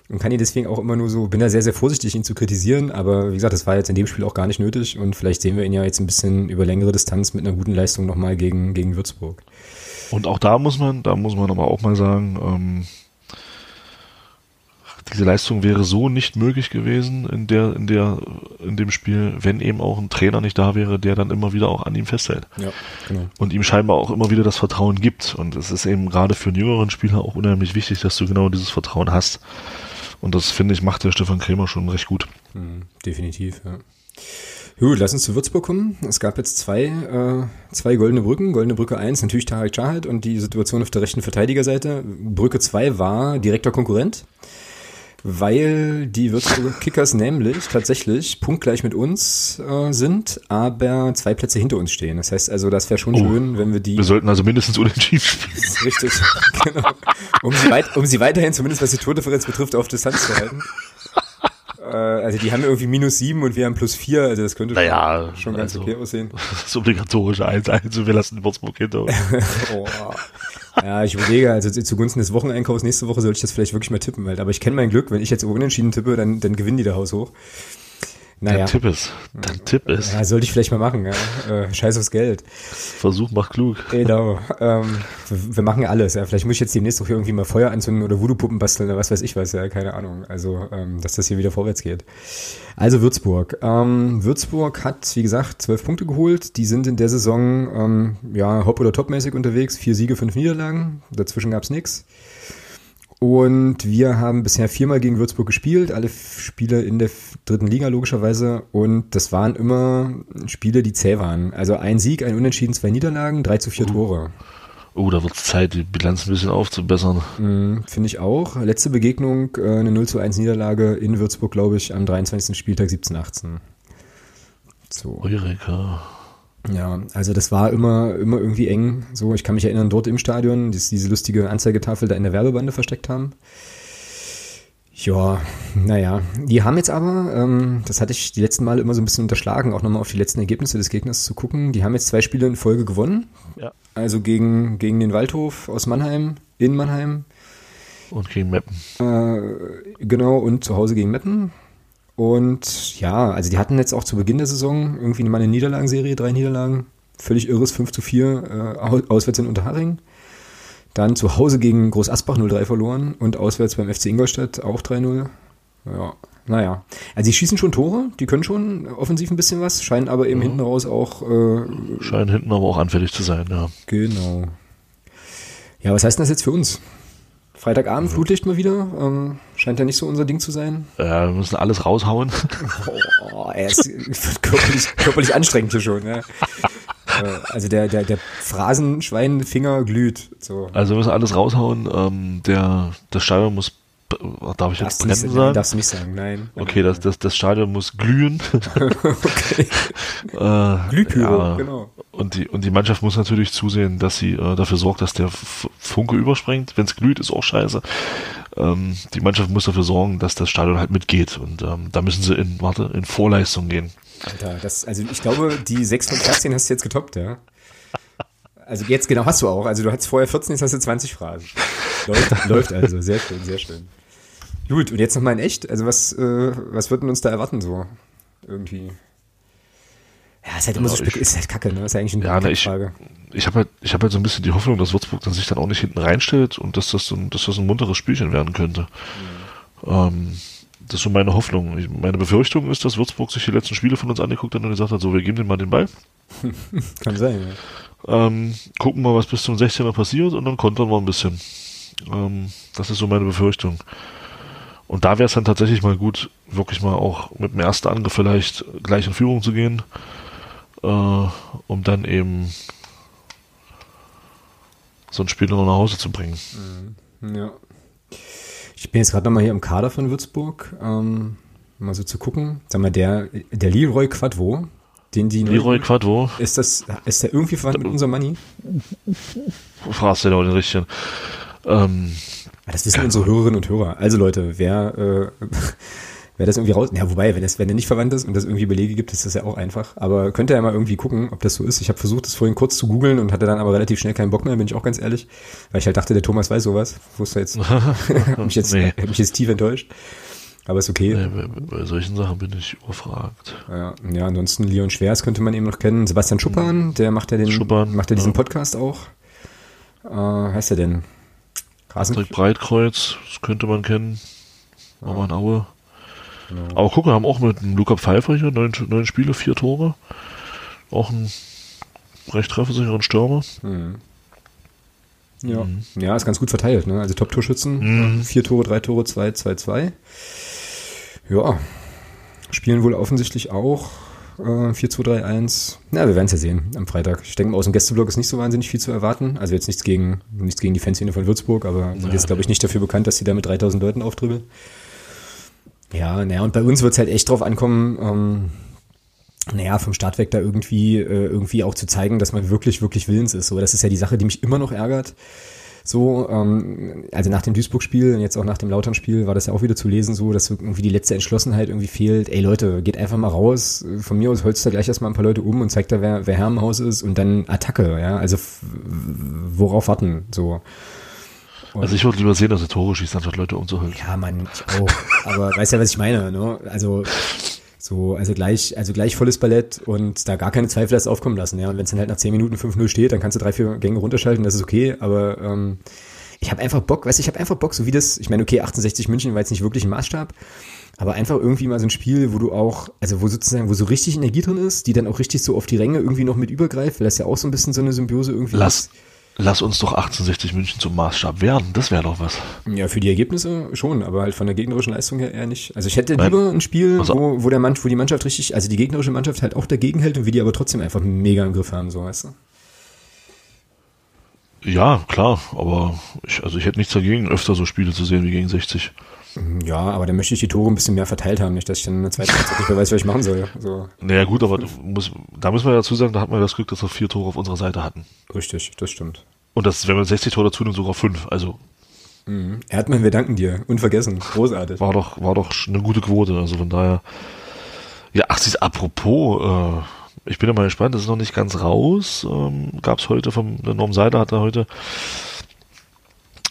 und kann ihn deswegen auch immer nur so, bin da sehr, sehr vorsichtig, ihn zu kritisieren, aber wie gesagt, das war jetzt in dem Spiel auch gar nicht nötig und vielleicht sehen wir ihn ja jetzt ein bisschen über längere Distanz mit einer guten Leistung nochmal gegen, gegen Würzburg. Und auch da muss man, da muss man aber auch mal sagen, ähm, diese Leistung wäre so nicht möglich gewesen in der, in der, in dem Spiel, wenn eben auch ein Trainer nicht da wäre, der dann immer wieder auch an ihm festhält. Ja, genau. Und ihm scheinbar auch immer wieder das Vertrauen gibt. Und es ist eben gerade für einen jüngeren Spieler auch unheimlich wichtig, dass du genau dieses Vertrauen hast. Und das finde ich macht der Stefan Krämer schon recht gut. Mhm, definitiv, ja. Gut, lass uns zu Würzburg kommen. Es gab jetzt zwei, äh, zwei goldene Brücken. Goldene Brücke 1, natürlich Tarek Chahat und die Situation auf der rechten Verteidigerseite. Brücke 2 war direkter Konkurrent weil die Würzburger Kickers nämlich tatsächlich punktgleich mit uns äh, sind, aber zwei Plätze hinter uns stehen. Das heißt also, das wäre schon oh, schön, wenn wir die. Wir sollten also mindestens unentschieden spielen. Richtig, genau. Um sie, weit, um sie weiterhin, zumindest was die Tordifferenz betrifft, auf Distanz zu halten. Äh, also die haben irgendwie minus sieben und wir haben plus vier, also das könnte naja, schon, schon ganz also, okay aussehen. Das obligatorische 1-1 und wir lassen Würzburg hinter uns. oh. Ja, ich überlege, also zugunsten des Wocheneinkaufs nächste Woche sollte ich das vielleicht wirklich mal tippen, weil, aber ich kenne mein Glück, wenn ich jetzt unentschieden tippe, dann, dann gewinnen die da Haus hoch. Naja. Dein Tipp ist. Dein Tipp ist. Ja, sollte ich vielleicht mal machen, ja. Äh, scheiß aufs Geld. Versuch macht klug. Genau. Ähm, wir, machen alles, ja. Vielleicht muss ich jetzt demnächst auch irgendwie mal Feuer anzünden oder Voodoo-Puppen basteln oder was weiß ich was, ja. Keine Ahnung. Also, ähm, dass das hier wieder vorwärts geht. Also Würzburg. Ähm, Würzburg hat, wie gesagt, zwölf Punkte geholt. Die sind in der Saison, ähm, ja, hopp- oder topmäßig unterwegs. Vier Siege, fünf Niederlagen. Dazwischen gab's nix. Und wir haben bisher viermal gegen Würzburg gespielt, alle Spiele in der dritten Liga logischerweise. Und das waren immer Spiele, die zäh waren. Also ein Sieg, ein Unentschieden, zwei Niederlagen, drei zu vier oh. Tore. Oh, da wird es Zeit, die Bilanz ein bisschen aufzubessern. Mm, Finde ich auch. Letzte Begegnung, äh, eine 0 zu 1 Niederlage in Würzburg, glaube ich, am 23. Spieltag 17-18. So. Eureka. Ja, also das war immer, immer irgendwie eng. So, ich kann mich erinnern, dort im Stadion, die diese lustige Anzeigetafel da in der Werbebande versteckt haben. Ja, naja. Die haben jetzt aber, ähm, das hatte ich die letzten Male immer so ein bisschen unterschlagen, auch nochmal auf die letzten Ergebnisse des Gegners zu gucken. Die haben jetzt zwei Spiele in Folge gewonnen. Ja. Also gegen, gegen den Waldhof aus Mannheim, in Mannheim. Und gegen Meppen. Äh, genau, und zu Hause gegen Meppen. Und ja, also die hatten jetzt auch zu Beginn der Saison irgendwie mal eine Niederlagenserie, drei Niederlagen. Völlig irres, 5 zu 4 äh, auswärts in Unterhaching. Dann zu Hause gegen Groß Asbach 0-3 verloren und auswärts beim FC Ingolstadt auch 3-0. Ja, naja. Also die schießen schon Tore, die können schon offensiv ein bisschen was, scheinen aber eben ja. hinten raus auch. Äh, scheinen hinten aber auch anfällig zu sein, ja. Genau. Ja, was heißt denn das jetzt für uns? Freitagabend, Flutlicht mal wieder. Ähm, scheint ja nicht so unser Ding zu sein. Ja, wir müssen alles raushauen. Oh, er ist körperlich, körperlich anstrengend hier schon. Ja. Äh, also der, der, der Phrasenschweinfinger glüht. So. Also wir müssen alles raushauen. Ähm, der, das Stadion muss Darf ich jetzt brennen sagen? Darfst du nicht sagen, nein. Okay, das, das, das Stadion muss glühen. okay. äh, Glühpyro, ja. genau. Und die, und die Mannschaft muss natürlich zusehen, dass sie äh, dafür sorgt, dass der Funke überspringt. Wenn es glüht, ist auch scheiße. Ähm, die Mannschaft muss dafür sorgen, dass das Stadion halt mitgeht. Und ähm, da müssen sie in, warte, in Vorleistung gehen. Alter, das, also ich glaube, die 6 von 14 hast du jetzt getoppt, ja. Also jetzt genau hast du auch. Also du hattest vorher 14, jetzt hast du 20 Fragen. Läuft, läuft also. Sehr schön, sehr schön. Gut, und jetzt nochmal in echt. Also was, äh, was wird denn uns da erwarten so? Irgendwie. Ja, ist halt immer ja, so ich, ist halt kacke, ne? Ist ja eigentlich eine ja, ne, ich, Frage. Ich habe halt, ich habe halt so ein bisschen die Hoffnung, dass Würzburg dann sich dann auch nicht hinten reinstellt und dass das, so ein, dass das ein munteres Spielchen werden könnte. Mhm. Ähm, das ist so meine Hoffnung. Ich, meine Befürchtung ist, dass Würzburg sich die letzten Spiele von uns angeguckt hat und gesagt hat, so, wir geben dem mal den Ball. Kann sein, ja. Ähm, gucken mal, was bis zum 16er passiert und dann kontern wir ein bisschen. Ähm, das ist so meine Befürchtung. Und da wäre es dann tatsächlich mal gut, wirklich mal auch mit dem ersten Angriff vielleicht gleich in Führung zu gehen, äh, um dann eben so ein Spiel noch nach Hause zu bringen. Mhm. Ja. Ich bin jetzt gerade nochmal hier im Kader von Würzburg, ähm, mal so zu gucken. Sag mal, der, der Leroy Quadvo, den die. Leroy Quadvo? Ist das, ist der irgendwie verwandt mit unserem Money? Fragst du ja auch den richtigen. Ähm, das wissen unsere Hörerinnen und Hörer. Also Leute, wer, äh, wer das irgendwie raus, ja, wobei, wenn das, wenn der nicht verwandt ist und das irgendwie Belege gibt, ist das ja auch einfach. Aber könnt ihr ja mal irgendwie gucken, ob das so ist. Ich habe versucht, das vorhin kurz zu googeln und hatte dann aber relativ schnell keinen Bock mehr, bin ich auch ganz ehrlich, weil ich halt dachte, der Thomas weiß sowas. Wusste jetzt, hab mich jetzt, nee. hab mich jetzt tief enttäuscht. Aber ist okay. Nee, bei, solchen Sachen bin ich überfragt. Ja, ja, ansonsten Leon Schwers könnte man eben noch kennen. Sebastian Schuppan, der macht ja den, Schuppan, macht ja diesen ja. Podcast auch. Äh, heißt er denn? Patrick Breitkreuz, das könnte man kennen. Ja. in Aue. Genau. Aber guck, wir haben auch mit Luca Pfeiffer hier neun, neun Spiele, vier Tore. Auch ein recht treffsicheren Stürmer. Mhm. Ja. Mhm. ja, ist ganz gut verteilt. Ne? Also Top-Torschützen, mhm. vier Tore, drei Tore, zwei, zwei, zwei. Ja, spielen wohl offensichtlich auch äh, 4-2-3-1. Na, wir werden es ja sehen am Freitag. Ich denke, aus dem Gästeblock ist nicht so wahnsinnig viel zu erwarten. Also jetzt nichts gegen, nichts gegen die Fanszene von Würzburg, aber ja, ist, glaube ich, nicht dafür bekannt, dass sie da mit 3000 Leuten auftribbeln. Ja, naja, und bei uns wird es halt echt drauf ankommen, ähm, naja, vom Start weg da irgendwie, äh, irgendwie auch zu zeigen, dass man wirklich, wirklich willens ist. So, das ist ja die Sache, die mich immer noch ärgert. So, ähm, also nach dem Duisburg-Spiel und jetzt auch nach dem Lautern-Spiel war das ja auch wieder zu lesen, so, dass irgendwie die letzte Entschlossenheit irgendwie fehlt. Ey Leute, geht einfach mal raus. Von mir aus holst da gleich erstmal ein paar Leute um und zeigt da, wer, wer Herr im Haus ist und dann Attacke, ja. Also worauf warten, so. Und also ich würde lieber sehen, dass er Tore schießt, anstatt Leute umzuholen. Ja, Mann, ich auch. Aber weißt ja, was ich meine, ne? Also so, also gleich, also gleich volles Ballett und da gar keine Zweifel erst aufkommen lassen. Ja, und wenn es dann halt nach 10 Minuten 5-0 steht, dann kannst du drei, vier Gänge runterschalten, das ist okay, aber ähm, ich habe einfach Bock, weißt du, ich habe einfach Bock, so wie das, ich meine, okay, 68 München war jetzt nicht wirklich ein Maßstab, aber einfach irgendwie mal so ein Spiel, wo du auch, also wo sozusagen, wo so richtig Energie drin ist, die dann auch richtig so auf die Ränge irgendwie noch mit übergreift, weil das ja auch so ein bisschen so eine Symbiose irgendwie Lass, ist. Lass uns doch 1860 München zum Maßstab werden. Das wäre doch was. Ja, für die Ergebnisse schon, aber halt von der gegnerischen Leistung her eher nicht. Also ich hätte lieber ein Spiel, also, wo, wo der Mann, wo die Mannschaft richtig, also die gegnerische Mannschaft halt auch dagegen hält und wir die aber trotzdem einfach mega im Griff haben, so weißt du. Ja, klar, aber ich, also ich hätte nichts dagegen, öfter so Spiele zu sehen wie gegen 60. Ja, aber dann möchte ich die Tore ein bisschen mehr verteilt haben, nicht, dass ich dann in der zweiten Halbzeit nicht mehr weiß, was ich machen soll. So. Naja, gut, aber muss, da müssen wir dazu sagen, da hatten wir das Glück, dass wir vier Tore auf unserer Seite hatten. Richtig, das stimmt. Und das, wenn man 60 Tore dazu nimmt, sogar fünf. Also. Mhm. Erdmann, wir danken dir. Unvergessen. Großartig. War doch, war doch eine gute Quote. Also von daher. Ja, ach, sie ist apropos, äh, ich bin ja mal gespannt, das ist noch nicht ganz raus. Ähm, Gab es heute vom, der Norm Seider hat er heute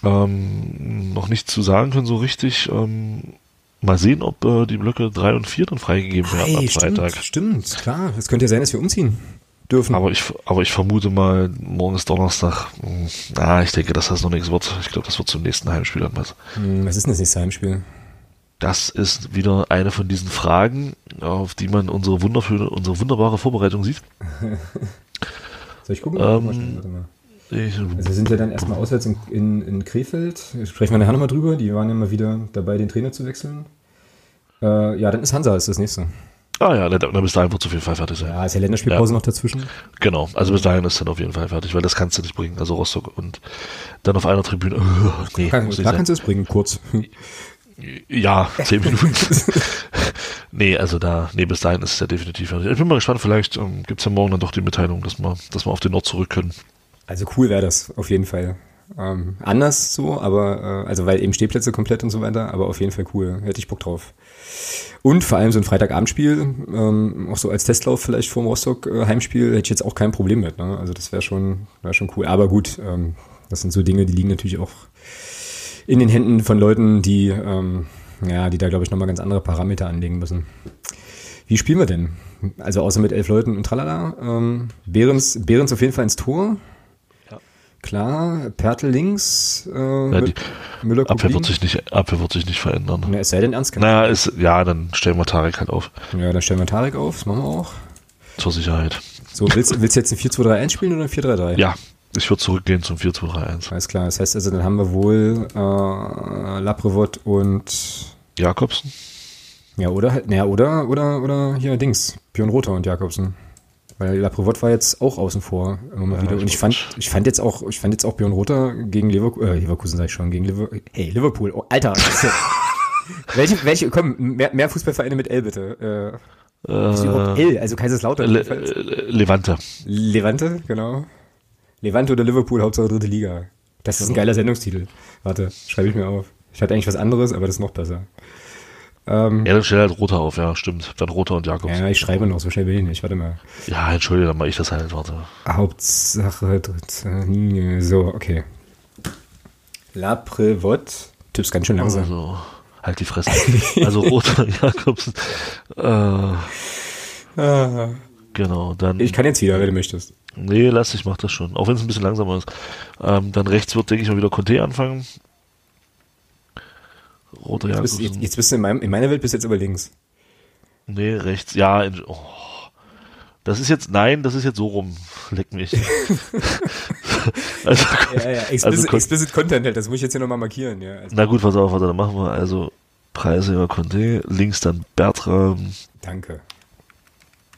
ähm, noch nichts zu sagen können, so richtig. Ähm, mal sehen, ob äh, die Blöcke 3 und 4 dann freigegeben werden hey, am Freitag. Stimmt, stimmt, klar. Es könnte ja sein, dass wir umziehen dürfen. Aber ich, aber ich vermute mal, morgen ist Donnerstag. Ah, ich denke, dass das noch nichts wird. Ich glaube, das wird zum nächsten Heimspiel dann was. Hm, was ist denn das nächste Heimspiel? Das ist wieder eine von diesen Fragen, auf die man unsere, wundervolle, unsere wunderbare Vorbereitung sieht. Soll ich gucken? Ähm, ich, also wir sind ja dann erstmal auswärts in, in, in Krefeld. Sprechen wir nachher nochmal drüber. Die waren ja mal wieder dabei, den Trainer zu wechseln. Äh, ja, dann ist Hansa ist das nächste. Ah ja, dann bis dahin wird es auf jeden Fall fertig sein. Ja, ist ja Länderspielpause ja. noch dazwischen. Genau, also bis dahin ist dann auf jeden Fall fertig, weil das kannst du nicht bringen. Also Rostock und dann auf einer Tribüne. Nee, Kann, klar kannst du es bringen, kurz. Ja, zehn Minuten. nee, also da, nee, bis dahin ist es ja definitiv fertig. Ich bin mal gespannt, vielleicht ähm, gibt es ja morgen dann doch die Mitteilung, dass wir, dass wir auf den Nord zurück können. Also cool wäre das, auf jeden Fall. Ähm, anders so, aber äh, also weil eben Stehplätze komplett und so weiter, aber auf jeden Fall cool. Hätte ich Bock drauf. Und vor allem so ein Freitagabendspiel, ähm, auch so als Testlauf vielleicht vor dem Rostock-Heimspiel, hätte ich jetzt auch kein Problem mit. Ne? Also das wäre schon, wär schon cool. Aber gut, ähm, das sind so Dinge, die liegen natürlich auch in den Händen von Leuten, die, ähm, ja, die da, glaube ich, nochmal ganz andere Parameter anlegen müssen. Wie spielen wir denn? Also außer mit elf Leuten und tralala. Ähm, Behrens, Behrens auf jeden Fall ins Tor. Klar, Pertel links, äh, ja, die Müller Abwehr wird sich nicht Abwehr wird sich nicht verändern. Na, es sei denn ernst gemeint. Naja, ist, ja, dann stellen wir Tarek halt auf. Ja, dann stellen wir Tarek auf, das machen wir auch. Zur Sicherheit. So, willst, willst du jetzt ein 4-2-3-1 spielen oder ein 4-3-3? Ja, ich würde zurückgehen zum 4-2-3-1. Alles klar, das heißt also, dann haben wir wohl äh, Laprevot und Jakobsen. Ja, oder halt, naja, oder, oder, oder hier Dings, Björn Rother und Jakobsen. Weil Laprevot war jetzt auch außen vor immer mal Ja, wieder. Und ich fand, ich fand jetzt auch, ich fand jetzt auch Björn Rother gegen Leverkusen, äh, Leverkusen sag ich schon, gegen Liverpool. Hey, Liverpool. Oh, Alter. welche, welche, komm, mehr, mehr Fußballvereine mit L bitte. Äh, ist überhaupt L? Also Kaiserslautern. Le. Le Levante. Levante, genau. Levante oder Liverpool, Hauptsache dritte Liga. Das ist ein geiler Sendungstitel. Warte, schreibe ich mir auf. Ich hatte eigentlich was anderes, aber das ist noch besser. Ähm, Ja, dann stell halt Roter auf, ja, stimmt. Dann Roter und Jakobs. ja, ich schreibe noch, so schnell bin ich nicht. Warte mal. Ja, entschuldige, dann mach ich das halt, warte. Hauptsache dritte. So, okay. La Prévotte. Tipp's ganz schön langsam. Also, halt die Fresse. also Roter und Jakobs. Äh, Ah, genau, dann. ich kann jetzt wieder, wenn du möchtest. nee, lass, ich mach das schon. Auch wenn es ein bisschen langsamer ist. Ähm, dann rechts wird, denke ich mal, wieder Conte anfangen. Roter Jetzt Jakobs. bist, jetzt, jetzt bist du in, meinem, in meiner Welt bist du jetzt aber links. Nee, rechts. Ja, in, oh. Das ist jetzt, nein, das ist jetzt so rum. Leck mich. also, Ja, ja, explicit, Also explicit Content halt, das muss ich jetzt hier nochmal markieren. Ja, also, na gut, pass auf, warte, dann machen wir also Preise über Conte, links dann Bertram. danke.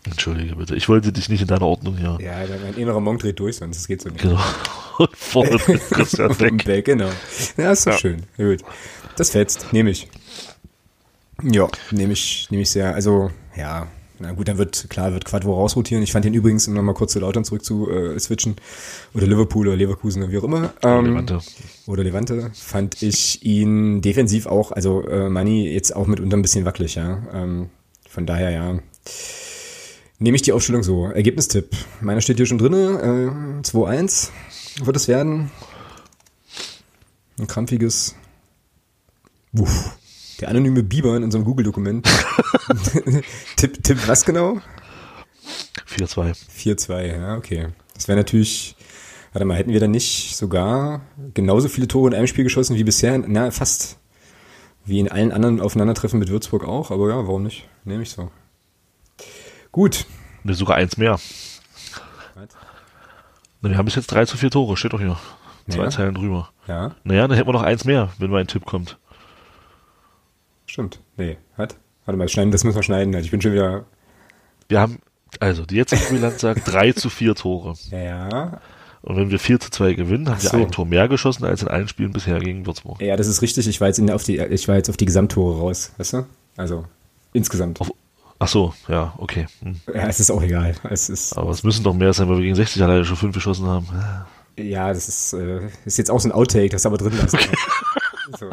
Entschuldige bitte, ich wollte dich nicht in deiner Ordnung hier. Ja, mein innerer Monk dreht durch, sonst das geht so nicht. Genau. Und vorne Christian Beck. Beck, genau. Ja, ist doch Ja. schön. Gut. Das fetzt, nehme ich. Ja, nehme ich, nehme ich sehr. Also, ja, na gut, dann wird, klar, wird Quadvo rausrotieren. Ich fand den übrigens, um nochmal kurz zu Lautern zurück zu äh, switchen, oder Liverpool oder Leverkusen oder wie auch immer. Ähm, Levante. Oder Levante, fand ich ihn defensiv auch, also äh, Mani jetzt auch mitunter ein bisschen wackelig, ja. Ähm, von daher, ja. Nehme ich die Aufstellung so. Ergebnistipp. Meiner steht hier schon drinne. Äh, 2-1 wird es werden. Ein krampfiges. Uff. Der anonyme Biber in unserem Google-Dokument. Tipp, Tipp, was genau? 4-2. 4-2, ja, okay. Das wäre natürlich, warte mal, hätten wir dann nicht sogar genauso viele Tore in einem Spiel geschossen wie bisher? Na, fast. Wie in allen anderen Aufeinandertreffen mit Würzburg auch, aber ja, warum nicht? Nehme ich so. Gut. Ne, sogar eins mehr. Na, wir haben bis jetzt 3 zu 4 Tore, steht doch hier. Zwei Ja. Zeilen drüber. Ja, Naja, dann hätten wir noch eins mehr, wenn mein Tipp kommt. Stimmt. Nee, hat. Warte mal, schneiden, das müssen wir schneiden. Also ich bin schon wieder. Wir haben, also die jetzige Bilanz sagt 3 zu 4 Tore. Ja, ja. Und wenn wir 4 zu 2 gewinnen, haben Ach wir so. ein Tor mehr geschossen als in allen Spielen bisher gegen Würzburg. Ja, das ist richtig. Ich war jetzt, in, der- auf die, ich war jetzt auf die Gesamttore raus, weißt du? Also, insgesamt. Auf, ach so, ja, okay. Hm. Ja, es ist auch egal. Es ist, Aber es müssen doch mehr sein, weil wir gegen 60 alleine schon 5 geschossen haben. Ja, das ist, äh, ist jetzt auch so ein Outtake, das aber drin lassen. so.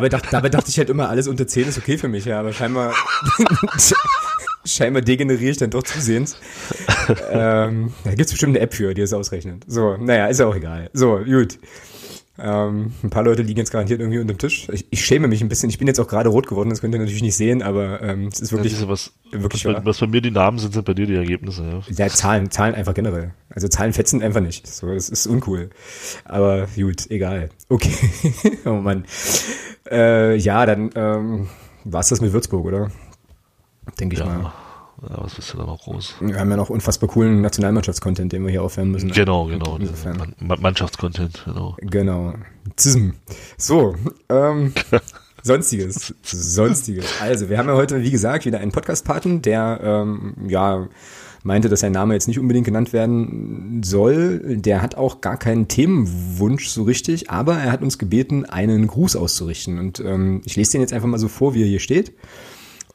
Dabei, dacht, dabei dachte ich halt immer, alles unter 10 ist okay für mich, ja, aber scheinbar, scheinbar degeneriere ich dann doch zusehends. ähm, da gibt's bestimmt eine App für, die das ausrechnet. So, naja, ist ja auch egal. So, gut. Ähm, ein paar Leute liegen jetzt garantiert irgendwie unter dem Tisch. Ich, ich schäme mich ein bisschen. Ich bin jetzt auch gerade rot geworden, das könnt ihr natürlich nicht sehen, aber ähm, es ist Ja, wirklich, du, was, wirklich was, bei, was bei mir die Namen sind, sind bei dir die Ergebnisse. Ja. Ja, Zahlen, Zahlen einfach generell. Also Zahlen fetzen einfach nicht. So, das ist uncool. Aber gut, egal. Okay. oh Mann. Äh, ja, dann ähm, war's das mit Würzburg, oder? Denke ich mal. Ja. ja, was bist du da noch groß? Wir haben ja noch unfassbar coolen Nationalmannschaftscontent, den wir hier aufwärmen müssen. Genau, genau. Insofern. Man- Man- Mannschaftscontent, genau. Genau. Zism. So, ähm, Sonstiges. Sonstiges. Also, wir haben ja heute, wie gesagt, wieder einen Podcast-Paten, der, ähm, ja, meinte, dass sein Name jetzt nicht unbedingt genannt werden soll. Der hat auch gar keinen Themenwunsch so richtig, aber er hat uns gebeten, einen Gruß auszurichten. Und ähm, ich lese den jetzt einfach mal so vor, wie er hier steht.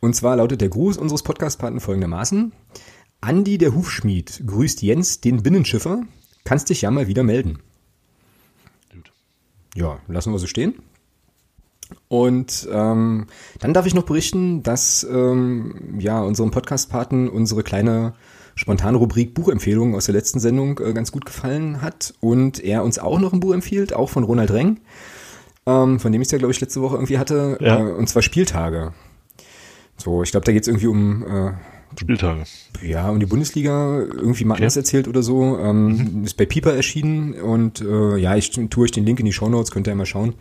Und zwar lautet der Gruß unseres Podcast-Paten folgendermaßen. Andi der Hufschmied grüßt Jens, den Binnenschiffer. Kannst dich ja mal wieder melden. Gut. Ja, lassen wir so stehen. Und ähm, dann darf ich noch berichten, dass ähm, ja unserem Podcast-Paten unsere kleine spontane Rubrik Buchempfehlungen aus der letzten Sendung äh, ganz gut gefallen hat und er uns auch noch ein Buch empfiehlt, auch von Ronald Reng, ähm, von dem ich es ja, glaube ich, letzte Woche irgendwie hatte, Ja. äh, und zwar Spieltage. So, ich glaube, da geht es irgendwie um äh, Spieltage. ja, um die Bundesliga irgendwie mal anders erzählt oder so. Ähm, Ist bei Pieper erschienen und äh, ja, ich tue euch den Link in die Shownotes, könnt ihr ja mal schauen,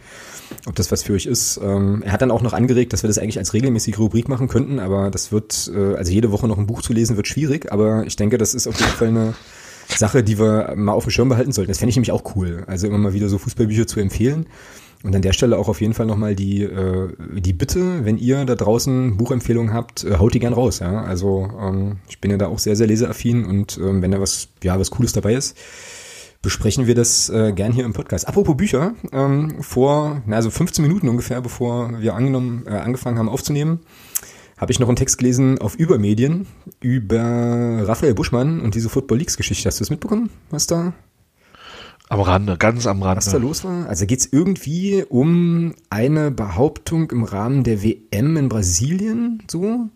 ob das was für euch ist. Ähm, er hat dann auch noch angeregt, dass wir das eigentlich als regelmäßige Rubrik machen könnten, aber das wird, äh, also jede Woche noch ein Buch zu lesen, wird schwierig, aber ich denke, das ist auf jeden Fall eine Sache, die wir mal auf dem Schirm behalten sollten. Das fände ich nämlich auch cool. Also immer mal wieder so Fußballbücher zu empfehlen. Und an der Stelle auch auf jeden Fall nochmal die, äh, die Bitte, wenn ihr da draußen Buchempfehlungen habt, äh, haut die gern raus. Ja? Also ähm, ich bin ja da auch sehr, sehr leseaffin und ähm, wenn da was, ja, was Cooles dabei ist, besprechen wir das äh, gern hier im Podcast. Apropos Bücher, ähm, vor, na, also 15 Minuten ungefähr, bevor wir angenommen, äh, angefangen haben aufzunehmen, habe ich noch einen Text gelesen auf Übermedien über Raphael Buschmann und diese Football Leagues Geschichte. Hast du es mitbekommen, was da am Rande, ganz am Rande. Was da los war? Also geht es irgendwie um eine Behauptung im Rahmen der WM in Brasilien, so.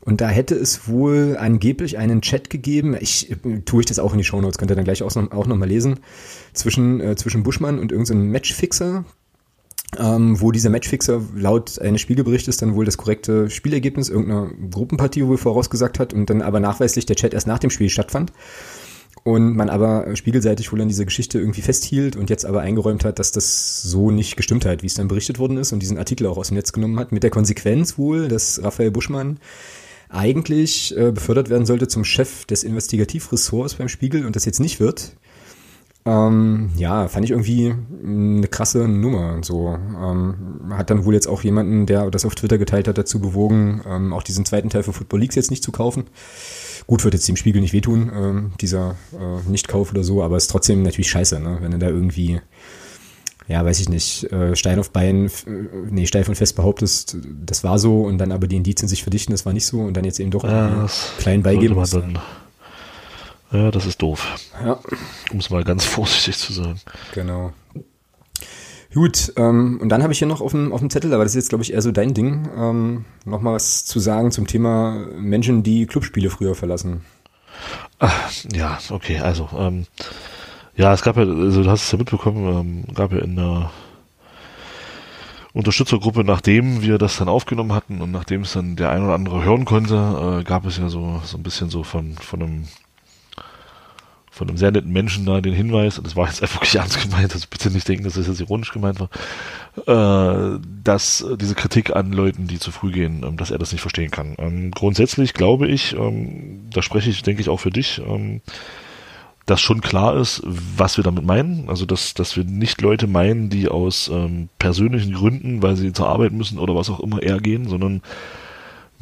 Und da hätte es wohl angeblich einen Chat gegeben, ich tue ich das auch in die Shownotes, könnt ihr dann gleich auch noch, auch noch mal lesen, zwischen, äh, zwischen Buschmann und irgendeinem Matchfixer, ähm, wo dieser Matchfixer laut eines Spiegelberichtes dann wohl das korrekte Spielergebnis irgendeiner Gruppenpartie wohl vorausgesagt hat und dann aber nachweislich der Chat erst nach dem Spiel stattfand und man aber spiegelseitig wohl an dieser Geschichte irgendwie festhielt und jetzt aber eingeräumt hat, dass das so nicht gestimmt hat, wie es dann berichtet worden ist und diesen Artikel auch aus dem Netz genommen hat, mit der Konsequenz wohl, dass Raphael Buschmann eigentlich äh, befördert werden sollte zum Chef des Investigativressorts beim Spiegel und das jetzt nicht wird. Ähm, ja, fand ich irgendwie eine krasse Nummer. So ähm, hat dann wohl jetzt auch jemanden, der das auf Twitter geteilt hat, dazu bewogen, ähm, auch diesen zweiten Teil von Football Leagues jetzt nicht zu kaufen. Gut, wird jetzt dem Spiegel nicht wehtun, ähm, dieser äh, Nichtkauf oder so, aber ist trotzdem natürlich scheiße, ne? wenn du da irgendwie, ja, weiß ich nicht, äh, Stein auf Bein, äh, nee, steif und fest behauptest, das war so und dann aber die Indizien sich verdichten, das war nicht so und dann jetzt eben doch ja, klein beigeben muss. Ja, das ist doof. Ja. Um es mal ganz vorsichtig zu sagen. Genau. Gut, ähm, und dann habe ich hier noch auf dem, auf dem Zettel, aber das ist jetzt, glaube ich, eher so dein Ding, ähm, noch mal was zu sagen zum Thema Menschen, die Clubspiele früher verlassen. Ach, ja, okay, also, ähm, ja, es gab ja, also du hast es ja mitbekommen, ähm, gab ja in der Unterstützergruppe, nachdem wir das dann aufgenommen hatten und nachdem es dann der ein oder andere hören konnte, äh, gab es ja so, so ein bisschen so von, von einem von einem sehr netten Menschen da den Hinweis, und das war jetzt einfach wirklich ernst gemeint, also bitte nicht denken, dass das jetzt ironisch gemeint war, äh, dass diese Kritik an Leuten, die zu früh gehen, ähm, dass er das nicht verstehen kann. Ähm, grundsätzlich glaube ich, ähm, da spreche ich, denke ich, auch für dich, ähm, dass schon klar ist, was wir damit meinen. Also, dass, dass wir nicht Leute meinen, die aus ähm, persönlichen Gründen, weil sie zur Arbeit müssen oder was auch immer eher gehen, sondern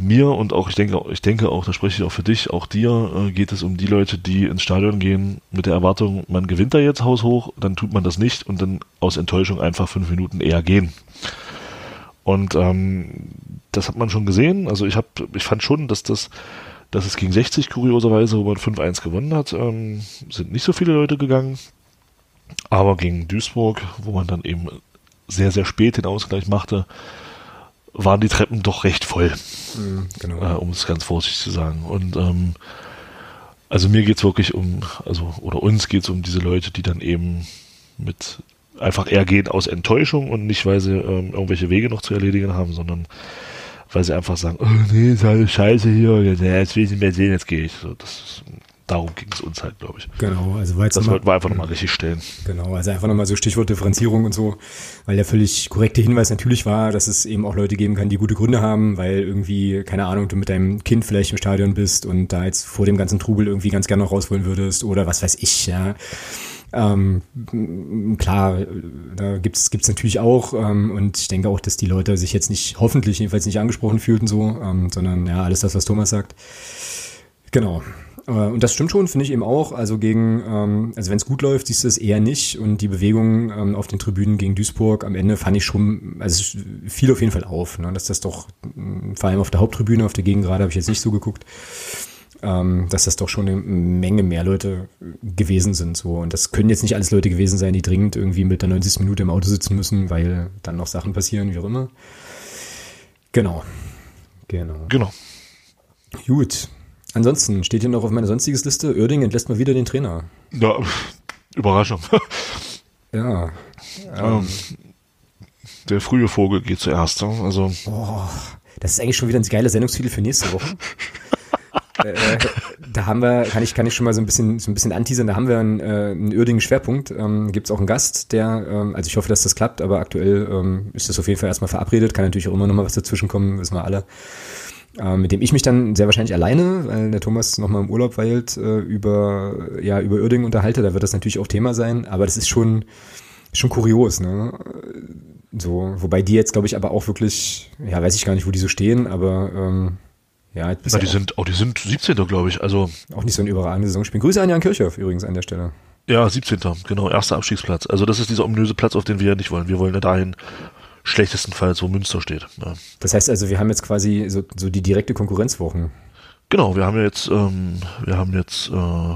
mir und auch, ich denke, ich denke auch, da spreche ich auch für dich, auch dir, äh, geht es um die Leute, die ins Stadion gehen mit der Erwartung, man gewinnt da jetzt haushoch, dann tut man das nicht und dann aus Enttäuschung einfach fünf Minuten eher gehen. Und ähm, das hat man schon gesehen. Also ich habe, ich fand schon, dass das, dass es gegen 60 kurioserweise, wo man 5-1 gewonnen hat, ähm, sind nicht so viele Leute gegangen. Aber gegen Duisburg, wo man dann eben sehr, sehr spät den Ausgleich machte, waren die Treppen doch recht voll. Mhm, genau. Äh, um es ganz vorsichtig zu sagen. Und ähm, also mir geht's wirklich um, also oder uns geht's um diese Leute, die dann eben mit einfach eher gehen aus Enttäuschung und nicht, weil sie ähm, irgendwelche Wege noch zu erledigen haben, sondern weil sie einfach sagen, oh nee, ist alles scheiße hier, jetzt will ich nicht mehr sehen, jetzt gehe ich. So, das ist darum ging es uns halt, glaube ich. Genau, also weil das wollten wir einfach nochmal richtig stellen. Genau, also einfach nochmal so Stichwort Differenzierung und so, weil der völlig korrekte Hinweis natürlich war, dass es eben auch Leute geben kann, die gute Gründe haben, weil irgendwie, keine Ahnung, du mit deinem Kind vielleicht im Stadion bist und da jetzt vor dem ganzen Trubel irgendwie ganz gerne noch raus wollen würdest oder was weiß ich, ja. Ähm, klar, da gibt's gibt's natürlich auch ähm, und ich denke auch, dass die Leute sich jetzt nicht, hoffentlich jedenfalls nicht angesprochen fühlten so, ähm, sondern ja, alles das, was Thomas sagt. Genau, und das stimmt schon, finde ich eben auch. Also gegen, ähm, also wenn es gut läuft, siehst du es eher nicht. Und die Bewegung ähm, auf den Tribünen gegen Duisburg am Ende fand ich schon, also es fiel auf jeden Fall auf, ne, dass das doch, mm, vor allem auf der Haupttribüne, auf der Gegengrade habe ich jetzt nicht so geguckt, ähm, dass das doch schon eine Menge mehr Leute gewesen sind. So. Und das können jetzt nicht alles Leute gewesen sein, die dringend irgendwie mit der 90. Minute im Auto sitzen müssen, weil dann noch Sachen passieren, wie auch immer. Genau. Genau. Genau. Gut. Ansonsten steht hier noch auf meiner sonstiges Liste, Oerding entlässt mal wieder den Trainer. Ja, Überraschung. ja. Ähm, der frühe Vogel geht zuerst. Also. Oh, das ist eigentlich schon wieder ein geiler Sendungstitel für nächste Woche. äh, da haben wir, kann ich, kann ich schon mal so ein bisschen, so ein bisschen anteasern, da haben wir einen, äh, einen Oerdingen Schwerpunkt. Ähm, Gibt es auch einen Gast, der, ähm, also ich hoffe, dass das klappt, aber aktuell ähm, ist das auf jeden Fall erstmal verabredet, kann natürlich auch immer noch mal was dazwischen kommen, wissen wir alle äh, mit dem ich mich dann sehr wahrscheinlich alleine, weil der Thomas nochmal im Urlaub weilt, äh, über, ja, über Uerdingen unterhalte. Da wird das natürlich auch Thema sein, aber das ist schon, Schon kurios, ne? So, wobei die jetzt, glaube ich, aber auch wirklich, ja, weiß ich gar nicht, wo die so stehen, aber ähm, ja, jetzt Na, die sind, oh, die sind 17. glaube ich. Also auch nicht so ein überragende Saison spielen. Grüße an Jan Kirchhoff übrigens an der Stelle. Ja, 17. Genau, erster Abstiegsplatz. Also das ist dieser ominöse Platz, auf den wir ja nicht wollen. Wir wollen ja dahin schlechtestenfalls, wo Münster steht. Ja. Das heißt also, wir haben jetzt quasi so, so die direkte Konkurrenzwochen. Genau, wir haben jetzt, ähm, wir haben jetzt äh,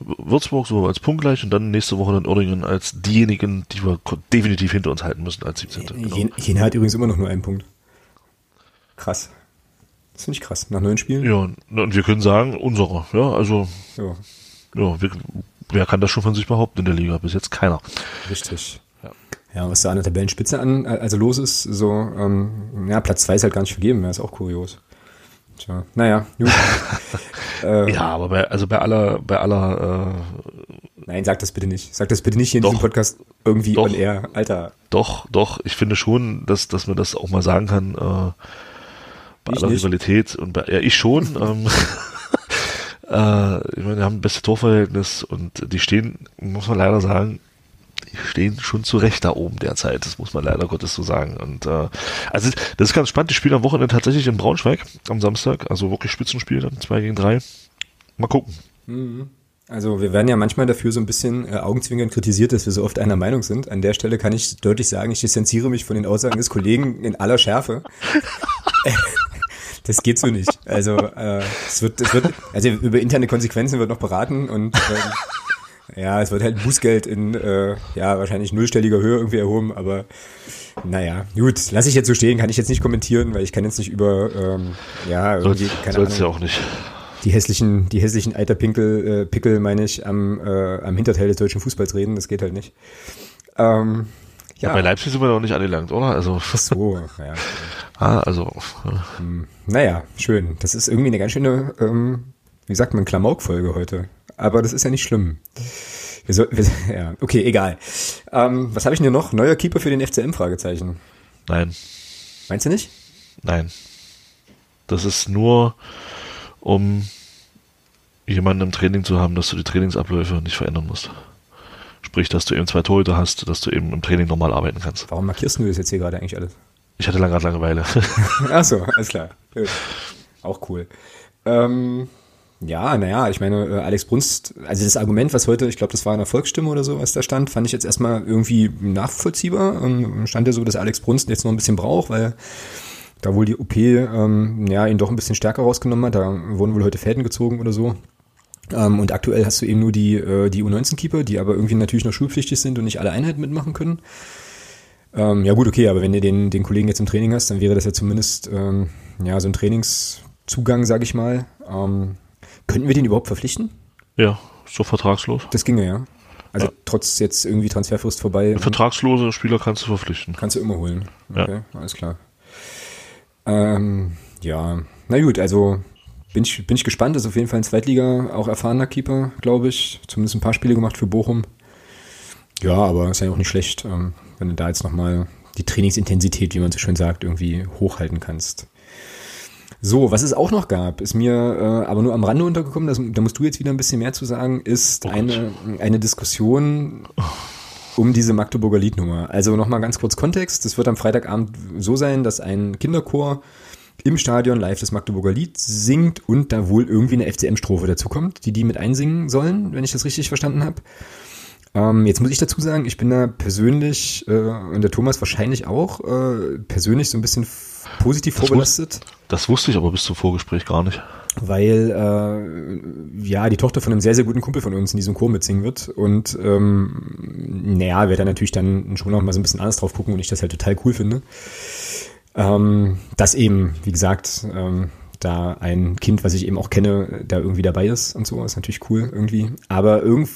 Würzburg so als punktgleich und dann nächste Woche dann Oerdingen als diejenigen, die wir definitiv hinter uns halten müssen als 17. Genau. Jena hat übrigens immer noch nur einen Punkt. Krass. Das finde ich krass. Nach neun Spielen? Ja, und wir können sagen, unsere. Ja, also. Ja. Ja, wir, wer kann das schon von sich behaupten in der Liga? Bis jetzt keiner. Richtig. Ja, was da an der Tabellenspitze an, also los ist, so, ähm, ja, Platz zwei ist halt gar nicht vergeben, das ist auch kurios. Tja, naja, gut. äh, ja, aber bei, also bei aller, bei aller, äh, Nein, sag das bitte nicht. Sag das bitte nicht hier in doch, diesem Podcast irgendwie doch, on air. Alter. Doch, doch, ich finde schon, dass, dass man das auch mal sagen kann, äh, bei ich aller nicht. Rivalität und bei, ja, ich schon, ähm, äh, ich meine, die haben ein bestes Torverhältnis und die stehen, muss man leider sagen, die stehen schon zu Recht da oben derzeit. Das muss man leider Gottes so sagen. Und äh, also das ist ganz spannend. Die spielen am Wochenende tatsächlich in Braunschweig am Samstag. Also wirklich Spitzenspiel dann, zwei gegen drei. Mal gucken. Mhm. Also wir werden ja manchmal dafür so ein bisschen äh, augenzwingend kritisiert, dass wir so oft einer Meinung sind. An der Stelle kann ich deutlich sagen, ich distanziere mich von den Aussagen des Kollegen in aller Schärfe. das geht so nicht. Also äh, es wird, es wird, also über interne Konsequenzen wird noch beraten und ähm, ja, es wird halt Bußgeld in, äh, ja, wahrscheinlich nullstelliger Höhe irgendwie erhoben, aber naja, gut, lasse ich jetzt so stehen, kann ich jetzt nicht kommentieren, weil ich kann jetzt nicht über, ähm, ja, irgendwie, Soll's, keine Ahnung. ja auch nicht. Die hässlichen, die hässlichen Eiterpinkel, äh, Pickel, meine ich, am, äh, am Hinterteil des deutschen Fußballs reden, das geht halt nicht. Ähm, ja. ja. Bei Leipzig sind wir noch nicht angelangt, oder? Also. Ach so, ja. ah, also. Hm, naja, schön. Das ist irgendwie eine ganz schöne, ähm, wie sagt man, Klamauk-Folge heute aber das ist ja nicht schlimm. Wir soll, wir, ja, okay, egal. Ähm, was habe ich denn noch? Neuer Keeper für den FCM? Fragezeichen. Nein. Meinst du nicht? Nein. Das ist nur, um jemanden im Training zu haben, dass du die Trainingsabläufe nicht verändern musst. Sprich, dass du eben zwei Torhüter hast, dass du eben im Training normal arbeiten kannst. Warum markierst du das jetzt hier gerade eigentlich alles? Ich hatte lange Langeweile. Ach so, alles klar. Auch cool. Ähm, ja, naja, ich meine, äh, Alex Brunst, also das Argument, was heute, ich glaube, das war in der Volksstimme oder so, was da stand, fand ich jetzt erstmal irgendwie nachvollziehbar. Ähm, stand ja so, dass Alex Brunst jetzt noch ein bisschen braucht, weil da wohl die OP ähm, ja, ihn doch ein bisschen stärker rausgenommen hat. Da wurden wohl heute Fäden gezogen oder so. Ähm, und aktuell hast du eben nur die, äh, die U19-Keeper, die aber irgendwie natürlich noch schulpflichtig sind und nicht alle Einheiten mitmachen können. Ähm, ja gut, okay, aber wenn du den, den Kollegen jetzt im Training hast, dann wäre das ja zumindest ähm, ja, so ein Trainingszugang, sag ich mal. Ähm, Könnten wir den überhaupt verpflichten? Ja, so vertragslos. Das ginge, ja. Also ja. trotz jetzt irgendwie Transferfrist vorbei. Vertragslose Spieler kannst du verpflichten. Kannst du immer holen. Okay, ja. alles klar. Ähm, ja, na gut, also bin ich, bin ich gespannt. Das ist auf jeden Fall ein Zweitliga, auch erfahrener Keeper, glaube ich. Zumindest ein paar Spiele gemacht für Bochum. Ja, aber ist ja auch nicht schlecht, ähm, wenn du da jetzt nochmal die Trainingsintensität, wie man so schön sagt, irgendwie hochhalten kannst. So, was es auch noch gab, ist mir äh, aber nur am Rande untergekommen, das, da musst du jetzt wieder ein bisschen mehr zu sagen, ist oh eine, eine Diskussion um diese Magdeburger Liednummer. Also nochmal ganz kurz Kontext. Es wird am Freitagabend so sein, dass ein Kinderchor im Stadion live das Magdeburger Lied singt und da wohl irgendwie eine FCM-Strophe dazukommt, die die mit einsingen sollen, wenn ich das richtig verstanden habe. Ähm, jetzt muss ich dazu sagen, ich bin da persönlich äh, und der Thomas wahrscheinlich auch äh, persönlich so ein bisschen positiv das vorbelastet. Wus das wusste ich aber bis zum Vorgespräch gar nicht. Weil äh, ja die Tochter von einem sehr, sehr guten Kumpel von uns in diesem Chor mitsingen wird. Und ähm, naja, werde da natürlich dann schon noch mal so ein bisschen anders drauf gucken und ich das halt total cool finde. Ähm, dass eben, wie gesagt, ähm, da ein Kind, was ich eben auch kenne, da irgendwie dabei ist und so, ist natürlich cool irgendwie. Aber irgend,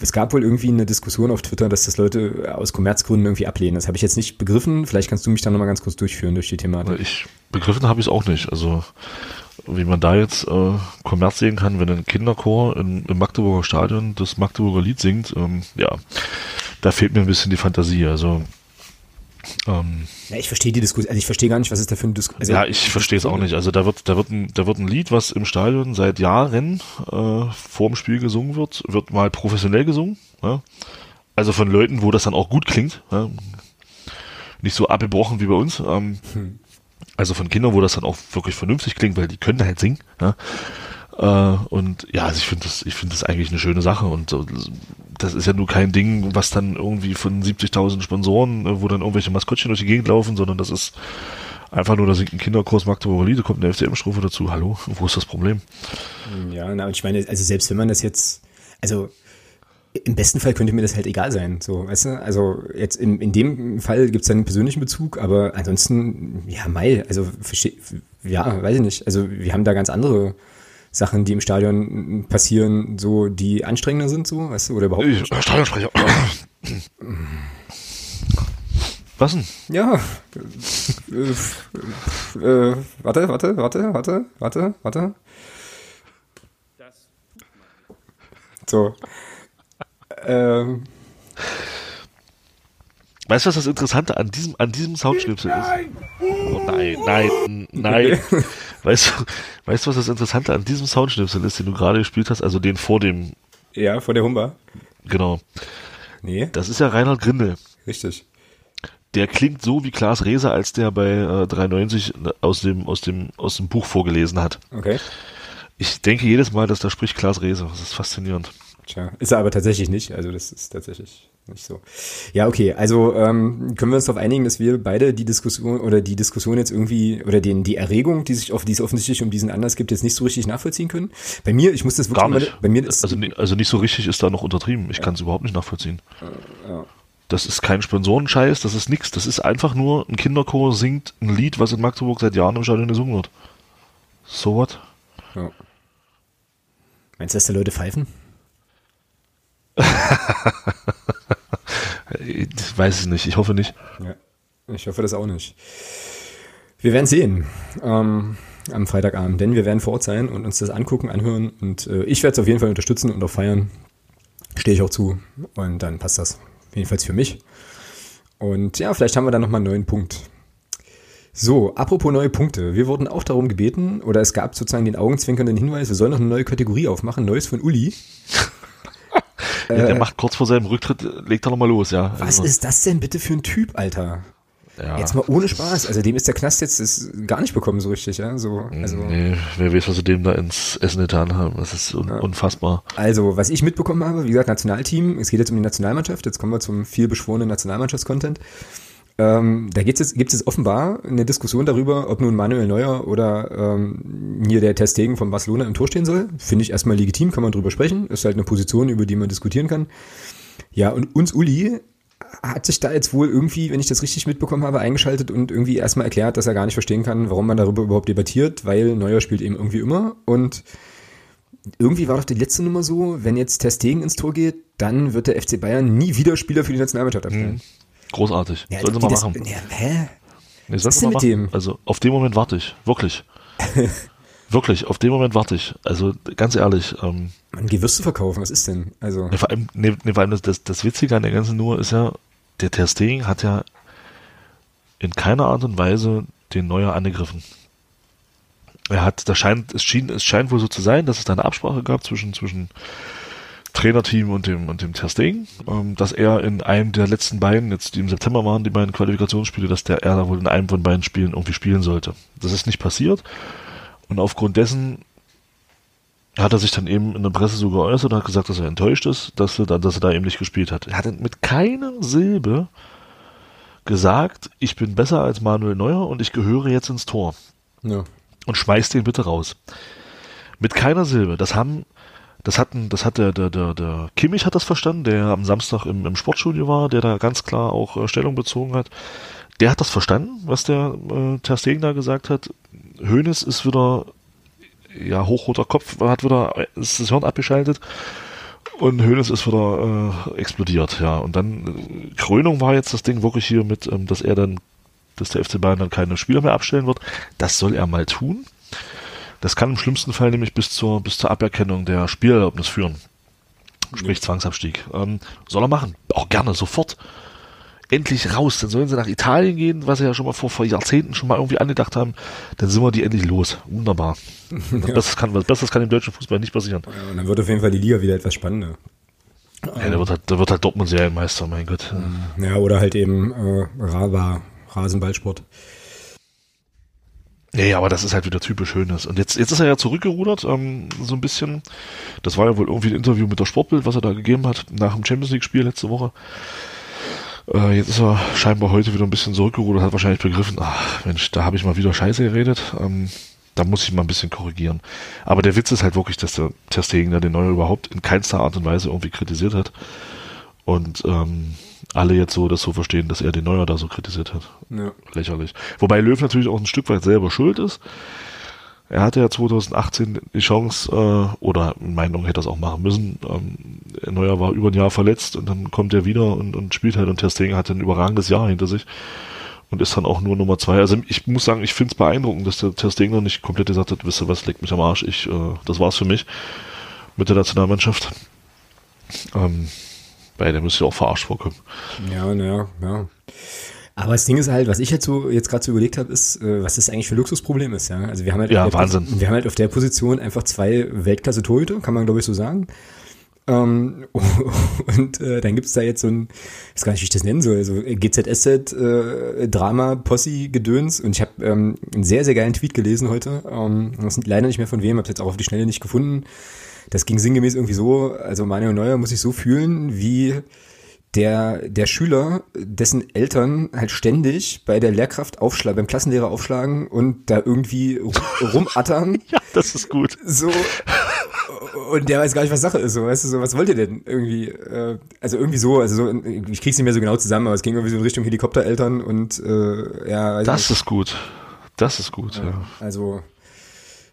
es gab wohl irgendwie eine Diskussion auf Twitter, dass das Leute aus Kommerzgründen irgendwie ablehnen. Das habe ich jetzt nicht begriffen. Vielleicht kannst du mich dann nochmal ganz kurz durchführen durch die Thematik. Ich begriffen habe ich es auch nicht. Also wie man da jetzt äh, Kommerz sehen kann, wenn ein Kinderchor in, im Magdeburger Stadion das Magdeburger Lied singt, ähm, ja, da fehlt mir ein bisschen die Fantasie. Also ähm, ja, ich verstehe die Diskussion, also ich verstehe gar nicht, was ist da für eine Diskussion. Also, ja, ich verstehe es auch nicht. Also da wird, da wird ein, da wird ein Lied, was im Stadion seit Jahren äh, vor dem Spiel gesungen wird, wird mal professionell gesungen. Ja? also von Leuten, wo das dann auch gut klingt, ja, nicht so abgebrochen wie bei uns. Ähm, hm. Also von Kindern, wo das dann auch wirklich vernünftig klingt, weil die können halt singen. Ja. Äh, und ja, also ich finde das, ich finde das eigentlich eine schöne Sache und so, das ist ja nur kein Ding, was dann irgendwie von 70.000 Sponsoren, äh, wo dann irgendwelche Maskottchen durch die Gegend laufen, sondern das ist einfach nur, da singt ein Kinderkurs Magdeburger Lied, da kommt eine FCM-Strophe dazu. Hallo, wo ist das Problem? Ja, na, ich meine, also selbst wenn man das jetzt, also im besten Fall könnte mir das halt egal sein, so, weißt du? Also jetzt in, in dem Fall gibt es einen persönlichen Bezug, aber ansonsten, ja, Mai, also ja, weiß ich nicht. Also wir haben da ganz andere Sachen, die im Stadion passieren, so die anstrengender sind, so, weißt du, oder überhaupt nicht? Stadionsprecher. Was denn? Ja. äh, äh, warte, warte, warte, warte, warte, warte. So. Ähm. Weißt du, was das Interessante an diesem, an diesem Soundschnipsel ist? Oh nein, nein, nein. Weißt du, weißt du, was das Interessante an diesem Soundschnipsel ist, den du gerade gespielt hast? Also den vor dem. Ja, vor der Humba. Genau. Nee. Das ist ja Reinhard Grindel. Richtig. Der klingt so wie Klaas Reese, als der bei äh, 93 aus dem, aus dem, aus dem Buch vorgelesen hat. Okay. Ich denke jedes Mal, dass da spricht Klaas Reese. Das ist faszinierend. Tja, ist er aber tatsächlich nicht. Also das ist tatsächlich nicht so. Ja, okay. Also ähm, können wir uns darauf einigen, dass wir beide die Diskussion oder die Diskussion jetzt irgendwie oder den die Erregung, die sich auf die es offensichtlich um diesen Anlass gibt, jetzt nicht so richtig nachvollziehen können. Bei mir, ich muss das wirklich Gar nicht. Mal, bei mir ist also, also nicht so richtig ist da noch untertrieben. Ich ja. kann es überhaupt nicht nachvollziehen. Ja. Das ist kein Sponsorenscheiß, das ist nichts. Das ist einfach nur ein Kinderchor singt ein Lied, was in Magdeburg seit Jahren im Stadion gesungen wird. So what? Ja. Meinst du, dass da Leute pfeifen? Ich weiß es nicht, ich hoffe nicht. Ja, ich hoffe das auch nicht. Wir werden sehen ähm, am Freitagabend, denn wir werden vor Ort sein und uns das angucken, anhören und äh, ich werde es auf jeden Fall unterstützen und auch feiern. Stehe ich auch zu und dann passt das. Jedenfalls für mich. Und ja, vielleicht haben wir dann nochmal einen neuen Punkt. So, apropos neue Punkte. Wir wurden auch darum gebeten, oder es gab sozusagen den augenzwinkernden Hinweis, wir sollen noch eine neue Kategorie aufmachen, Neues von Uli. Ja, der äh, macht kurz vor seinem Rücktritt, legt er nochmal los, ja. Was also. ist das denn bitte für ein Typ, Alter? Ja. Jetzt mal ohne Spaß. Also dem ist der Knast jetzt gar nicht bekommen so richtig, ja. So, also. Nee, wer weiß, was sie dem da ins Essen getan haben. Das ist un ja. unfassbar. Also, was ich mitbekommen habe, wie gesagt, Nationalteam, es geht jetzt um die Nationalmannschaft, jetzt kommen wir zum viel beschworenen Nationalmannschaftscontent. Ähm, da gibt's jetzt, gibt es offenbar eine Diskussion darüber, ob nun Manuel Neuer oder ähm, hier der Testegen von Barcelona im Tor stehen soll. Finde ich erstmal legitim, kann man drüber sprechen. Ist halt eine Position, über die man diskutieren kann. Ja, und uns Uli hat sich da jetzt wohl irgendwie, wenn ich das richtig mitbekommen habe, eingeschaltet und irgendwie erstmal erklärt, dass er gar nicht verstehen kann, warum man darüber überhaupt debattiert, weil Neuer spielt eben irgendwie immer und irgendwie war doch die letzte Nummer so, wenn jetzt Testegen ins Tor geht, dann wird der FC Bayern nie wieder Spieler für die Nationalmannschaft abstellen. Mhm. Großartig. Ja, Sollen sie mal das, machen. Ja, hä? Nee, Was ist denn mit machen. dem? Also auf den Moment warte ich. Wirklich. Wirklich, auf den Moment warte ich. Also ganz ehrlich. Ähm, Man, Gewürze verkaufen, was ist denn? Also. Nee, vor allem, nee, nee, vor allem das, das Witzige an der ganzen Nummer ist ja, der Stegen hat ja in keiner Art und Weise den Neuer angegriffen. Er hat, das scheint, es schien, es scheint wohl so zu sein, dass es da eine Absprache gab zwischen, zwischen Trainerteam und dem, und dem Testing, ähm, dass er in einem der letzten beiden, jetzt die im September waren, die beiden Qualifikationsspiele, dass der er da wohl in einem von beiden Spielen irgendwie spielen sollte. Das ist nicht passiert. Und aufgrund dessen hat er sich dann eben in der Presse so geäußert und hat gesagt, dass er enttäuscht ist, dass er, da, dass er da eben nicht gespielt hat. Er hat mit keiner Silbe gesagt, ich bin besser als Manuel Neuer und ich gehöre jetzt ins Tor. Ja. Und schmeißt den bitte raus. Mit keiner Silbe. Das haben das hatten, das hat der, der, der, der Kimmich hat das verstanden, der am Samstag im, im Sportstudio war, der da ganz klar auch äh, Stellung bezogen hat. Der hat das verstanden, was der äh, Ter Stegen da gesagt hat. Hoeneß ist wieder, ja, hochroter Kopf, hat wieder, ist das Hirn abgeschaltet. Und Hoeneß ist wieder äh, explodiert, ja. Und dann äh, Krönung war jetzt das Ding wirklich hier mit, ähm, dass er dann, dass der FC Bayern dann keine Spieler mehr abstellen wird. Das soll er mal tun. Das kann im schlimmsten Fall nämlich bis zur, bis zur Aberkennung der Spielerlaubnis führen. Sprich Zwangsabstieg. Ähm, soll er machen. Auch gerne, sofort. Endlich raus. Dann sollen sie nach Italien gehen, was sie ja schon mal vor, vor Jahrzehnten schon mal irgendwie angedacht haben. Dann sind wir die endlich los. Wunderbar. ja. Besseres kann, was Besseres kann im deutschen Fußball nicht passieren. Ja, und dann wird auf jeden Fall die Liga wieder etwas spannender. Ja, da wird halt, da wird halt Dortmund Serienmeister, mein Gott. Ja, oder halt eben äh, Rasenballsport. Nee, aber das ist halt wieder typisch Schönes. Und jetzt, jetzt ist er ja zurückgerudert, ähm, so ein bisschen. Das war ja wohl irgendwie ein Interview mit der Sportbild, was er da gegeben hat, nach dem Champions League-Spiel letzte Woche. Äh, jetzt ist er scheinbar heute wieder ein bisschen zurückgerudert, hat wahrscheinlich begriffen, ach Mensch, da habe ich mal wieder Scheiße geredet. Ähm, da muss ich mal ein bisschen korrigieren. Aber der Witz ist halt wirklich, dass der Testegen den Neuer überhaupt in keinster Art und Weise irgendwie kritisiert hat. Und ähm, alle jetzt so das so verstehen, dass er den Neuer da so kritisiert hat. Ja. Lächerlich. Wobei Löw natürlich auch ein Stück weit selber schuld ist. Er hatte ja 2018 die Chance, äh, oder in meinen Augen hätte er es auch machen müssen. Ähm, Neuer war über ein Jahr verletzt und dann kommt er wieder und, und spielt halt und Ter Stegen hatte ein überragendes Jahr hinter sich und ist dann auch nur Nummer zwei. Also ich muss sagen, ich finde es beeindruckend, dass der Ter Stegen noch nicht komplett gesagt hat, wisst ihr was, leckt mich am Arsch, ich, äh, das war's für mich mit der Nationalmannschaft. Ähm, weil der müsste ja auch verarscht vorkommen. Ja, naja, ja. Aber das Ding ist halt, was ich jetzt so jetzt gerade so überlegt habe, ist, äh, was das eigentlich für ein Luxusproblem ist, ja. Also wir haben halt Ja, auf der, Wahnsinn. Wir haben halt auf der Position einfach zwei Weltklasse-Torhüter, kann man glaube ich so sagen. Ähm, und äh, dann gibt's da jetzt so ein, ich weiß gar nicht, wie ich das nennen soll, so GZSZ, äh, Drama, Posse, Gedöns. Und ich habe ähm, einen sehr, sehr geilen Tweet gelesen heute. Ähm, das ist leider nicht mehr von wem, habe jetzt auch auf die Schnelle nicht gefunden. Das ging sinngemäß irgendwie so, also Manuel Neuer muss sich so fühlen, wie der, der Schüler, dessen Eltern halt ständig bei der Lehrkraft aufschlagen, beim Klassenlehrer aufschlagen und da irgendwie rum- rumattern. Ja, das ist gut. So. Und der weiß gar nicht, was Sache ist. So, weißt du, so, was wollt ihr denn irgendwie? Äh, also irgendwie so, also so, ich krieg's nicht mehr so genau zusammen, aber es ging irgendwie so in Richtung Helikoptereltern und äh, ja, Das nicht. ist gut. Das ist gut, ja. also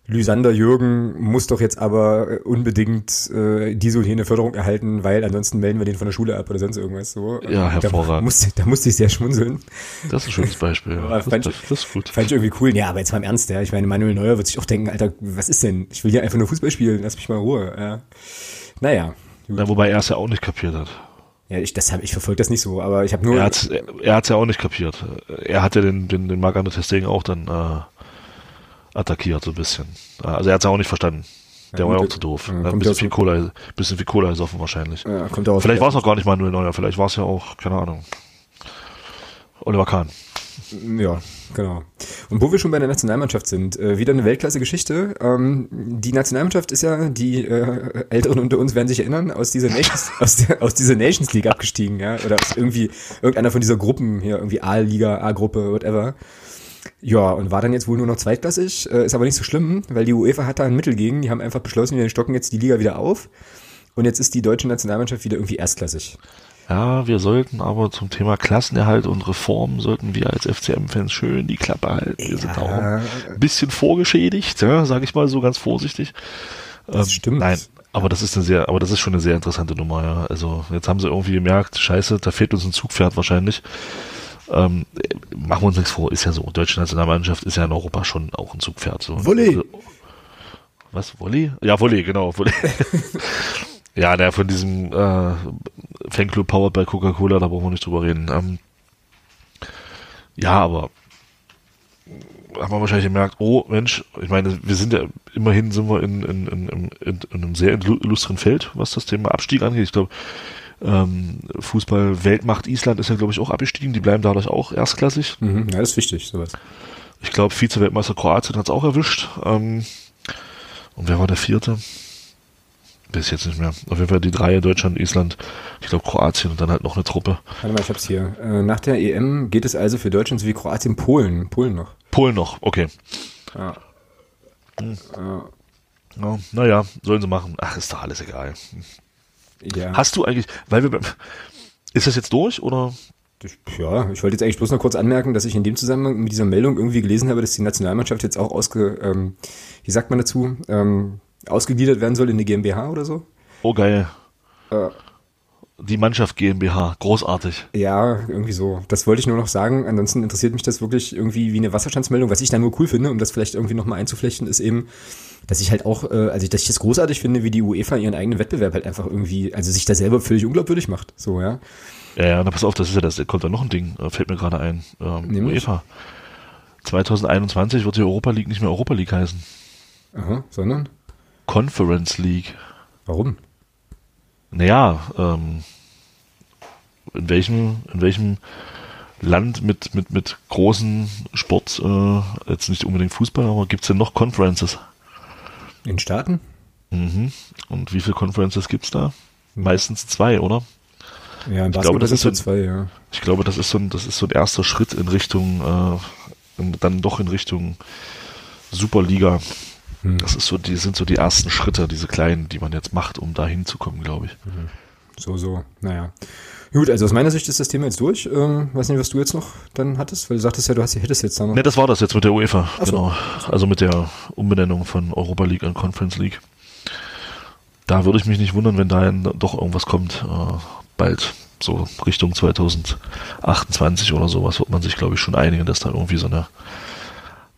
Lysander Jürgen muss doch jetzt aber äh, unbedingt äh, diese und jene Förderung erhalten, weil ansonsten melden wir den von der Schule ab oder sonst irgendwas so. Ja, hervorragend. Da musste, da musste ich sehr schmunzeln. Das ist ein schönes Beispiel. Ja. Das, fand das, ist gut. Fand ich irgendwie cool. Ja, aber jetzt mal im Ernst, ja. Ich meine, Manuel Neuer wird sich auch denken, Alter, was ist denn? Ich will hier einfach nur Fußball spielen, lass mich mal in Ruhe. Ja. Naja. gut. Ja, wobei er es ja auch nicht kapiert hat. Ja, ich, das hab, ich verfolge das nicht so, aber ich habe nur. Er hat er, er hat's ja auch nicht kapiert. Er hat ja den, den, den Marc André Testegen auch dann äh, attackiert, so ein bisschen. Also er hat's ja auch nicht verstanden. Der Ja, war ja gut, auch zu doof. ja, hat ein bisschen viel Cola, bisschen viel Cola gesoffen wahrscheinlich. ja, kommt auch Vielleicht war es auch gar nicht Manuel Neuer, vielleicht war es ja auch, keine Ahnung, Oliver Kahn. Ja, genau. Und wo wir schon bei der Nationalmannschaft sind, äh, wieder eine Weltklasse-Geschichte. Ähm, die Nationalmannschaft ist ja, die äh, Älteren unter uns werden sich erinnern, aus dieser Nations, aus, der, aus dieser Nations League abgestiegen, ja, oder aus irgendwie irgendeiner von dieser Gruppen hier, irgendwie A-Liga, A-Gruppe, whatever. Ja, und war dann jetzt wohl nur noch zweitklassig, äh, ist aber nicht so schlimm, weil die UEFA hat da ein Mittel gegen, die haben einfach beschlossen, wir stocken jetzt die Liga wieder auf. Und jetzt ist die deutsche Nationalmannschaft wieder irgendwie erstklassig. Ja, wir sollten aber zum Thema Klassenerhalt und Reform sollten wir als FCM-Fans schön die Klappe halten. Wir sind da auch ein bisschen vorgeschädigt, ja, sage ich mal so ganz vorsichtig. Das Ähm, stimmt. Nein, aber das ist eine sehr, aber das ist schon eine sehr interessante Nummer, ja. Also jetzt haben sie irgendwie gemerkt, scheiße, da fehlt uns ein Zugpferd wahrscheinlich. Ähm, machen wir uns nichts vor, ist ja so. Deutsche Nationalmannschaft ist ja in Europa schon auch ein Zugpferd. So. Volley. Also, was, Volley? Ja, Volley, genau. Volley. ja, der von diesem äh, Fanclub Powered bei Coca-Cola, da brauchen wir nicht drüber reden. Ähm, ja, aber haben wir wahrscheinlich gemerkt, oh Mensch, ich meine, wir sind ja, immerhin sind wir in, in, in, in, in einem sehr illustren Feld, was das Thema Abstieg angeht. Ich glaube, ähm, Fußball-Weltmacht Island ist ja, glaube ich, auch abgestiegen. Die bleiben dadurch auch erstklassig. Mhm, ja, das ist wichtig, sowas. Ich glaube, Vize-Weltmeister Kroatien hat es auch erwischt. Ähm, und wer war der vierte? Weiß jetzt nicht mehr. Auf jeden Fall die drei, Deutschland, Island, ich glaube Kroatien und dann halt noch eine Truppe. Warte mal, ich hab's hier. Äh, nach der EM geht es also für Deutschland sowie Kroatien, Polen. Polen noch. Polen noch, okay. Ja. Ja, naja, sollen sie machen. Ach, ist doch alles egal. Ja. Hast du eigentlich, weil wir, ist das jetzt durch oder? Ich, ja, ich wollte jetzt eigentlich bloß noch kurz anmerken, dass ich in dem Zusammenhang mit dieser Meldung irgendwie gelesen habe, dass die Nationalmannschaft jetzt auch ausge, ähm, wie sagt man dazu, ähm, ausgegliedert werden soll in die GmbH oder so. Oh geil. Äh. Die Mannschaft GmbH, großartig. Ja, irgendwie so. Das wollte ich nur noch sagen. Ansonsten interessiert mich das wirklich irgendwie wie eine Wasserstandsmeldung. Was ich da nur cool finde, um das vielleicht irgendwie nochmal einzuflechten, ist eben, dass ich halt auch, äh, also dass ich das großartig finde, wie die UEFA ihren eigenen Wettbewerb halt einfach irgendwie, also sich da selber völlig unglaubwürdig macht. So, ja. Ja, ja, na pass auf, das ist ja das, da kommt da noch ein Ding, äh, fällt mir gerade ein. Ähm, Nämlich? UEFA. 2021 wird die Europa League nicht mehr Europa League heißen. Aha, sondern? Conference League. Warum? Naja, ähm, in welchem, in welchem Land mit, mit, mit großen Sport, äh, jetzt nicht unbedingt Fußball, aber gibt es denn noch Conferences? In Staaten? Mhm. Und wie viele Conferences gibt es da? Meistens zwei, oder? Ja, ich glaube, das ist so ein, zwei, ja. Ich glaube, das ist so ein, das ist so ein erster Schritt in Richtung, äh, dann doch in Richtung Superliga. Hm. Das ist so, die sind so die ersten Schritte, diese kleinen, die man jetzt macht, um da hinzukommen, glaube ich. Mhm. So, so, naja. Gut, also aus meiner Sicht ist das Thema jetzt durch. Ähm, weiß nicht, was du jetzt noch dann hattest, weil du sagtest ja, du hast, hättest jetzt da noch. Ne, das war das jetzt mit der UEFA, so. genau. Also mit der Umbenennung von Europa League an Conference League. Da würde ich mich nicht wundern, wenn da doch irgendwas kommt, äh, bald, so Richtung 2028 oder sowas, wird man sich, glaube ich, schon einigen, dass da irgendwie so eine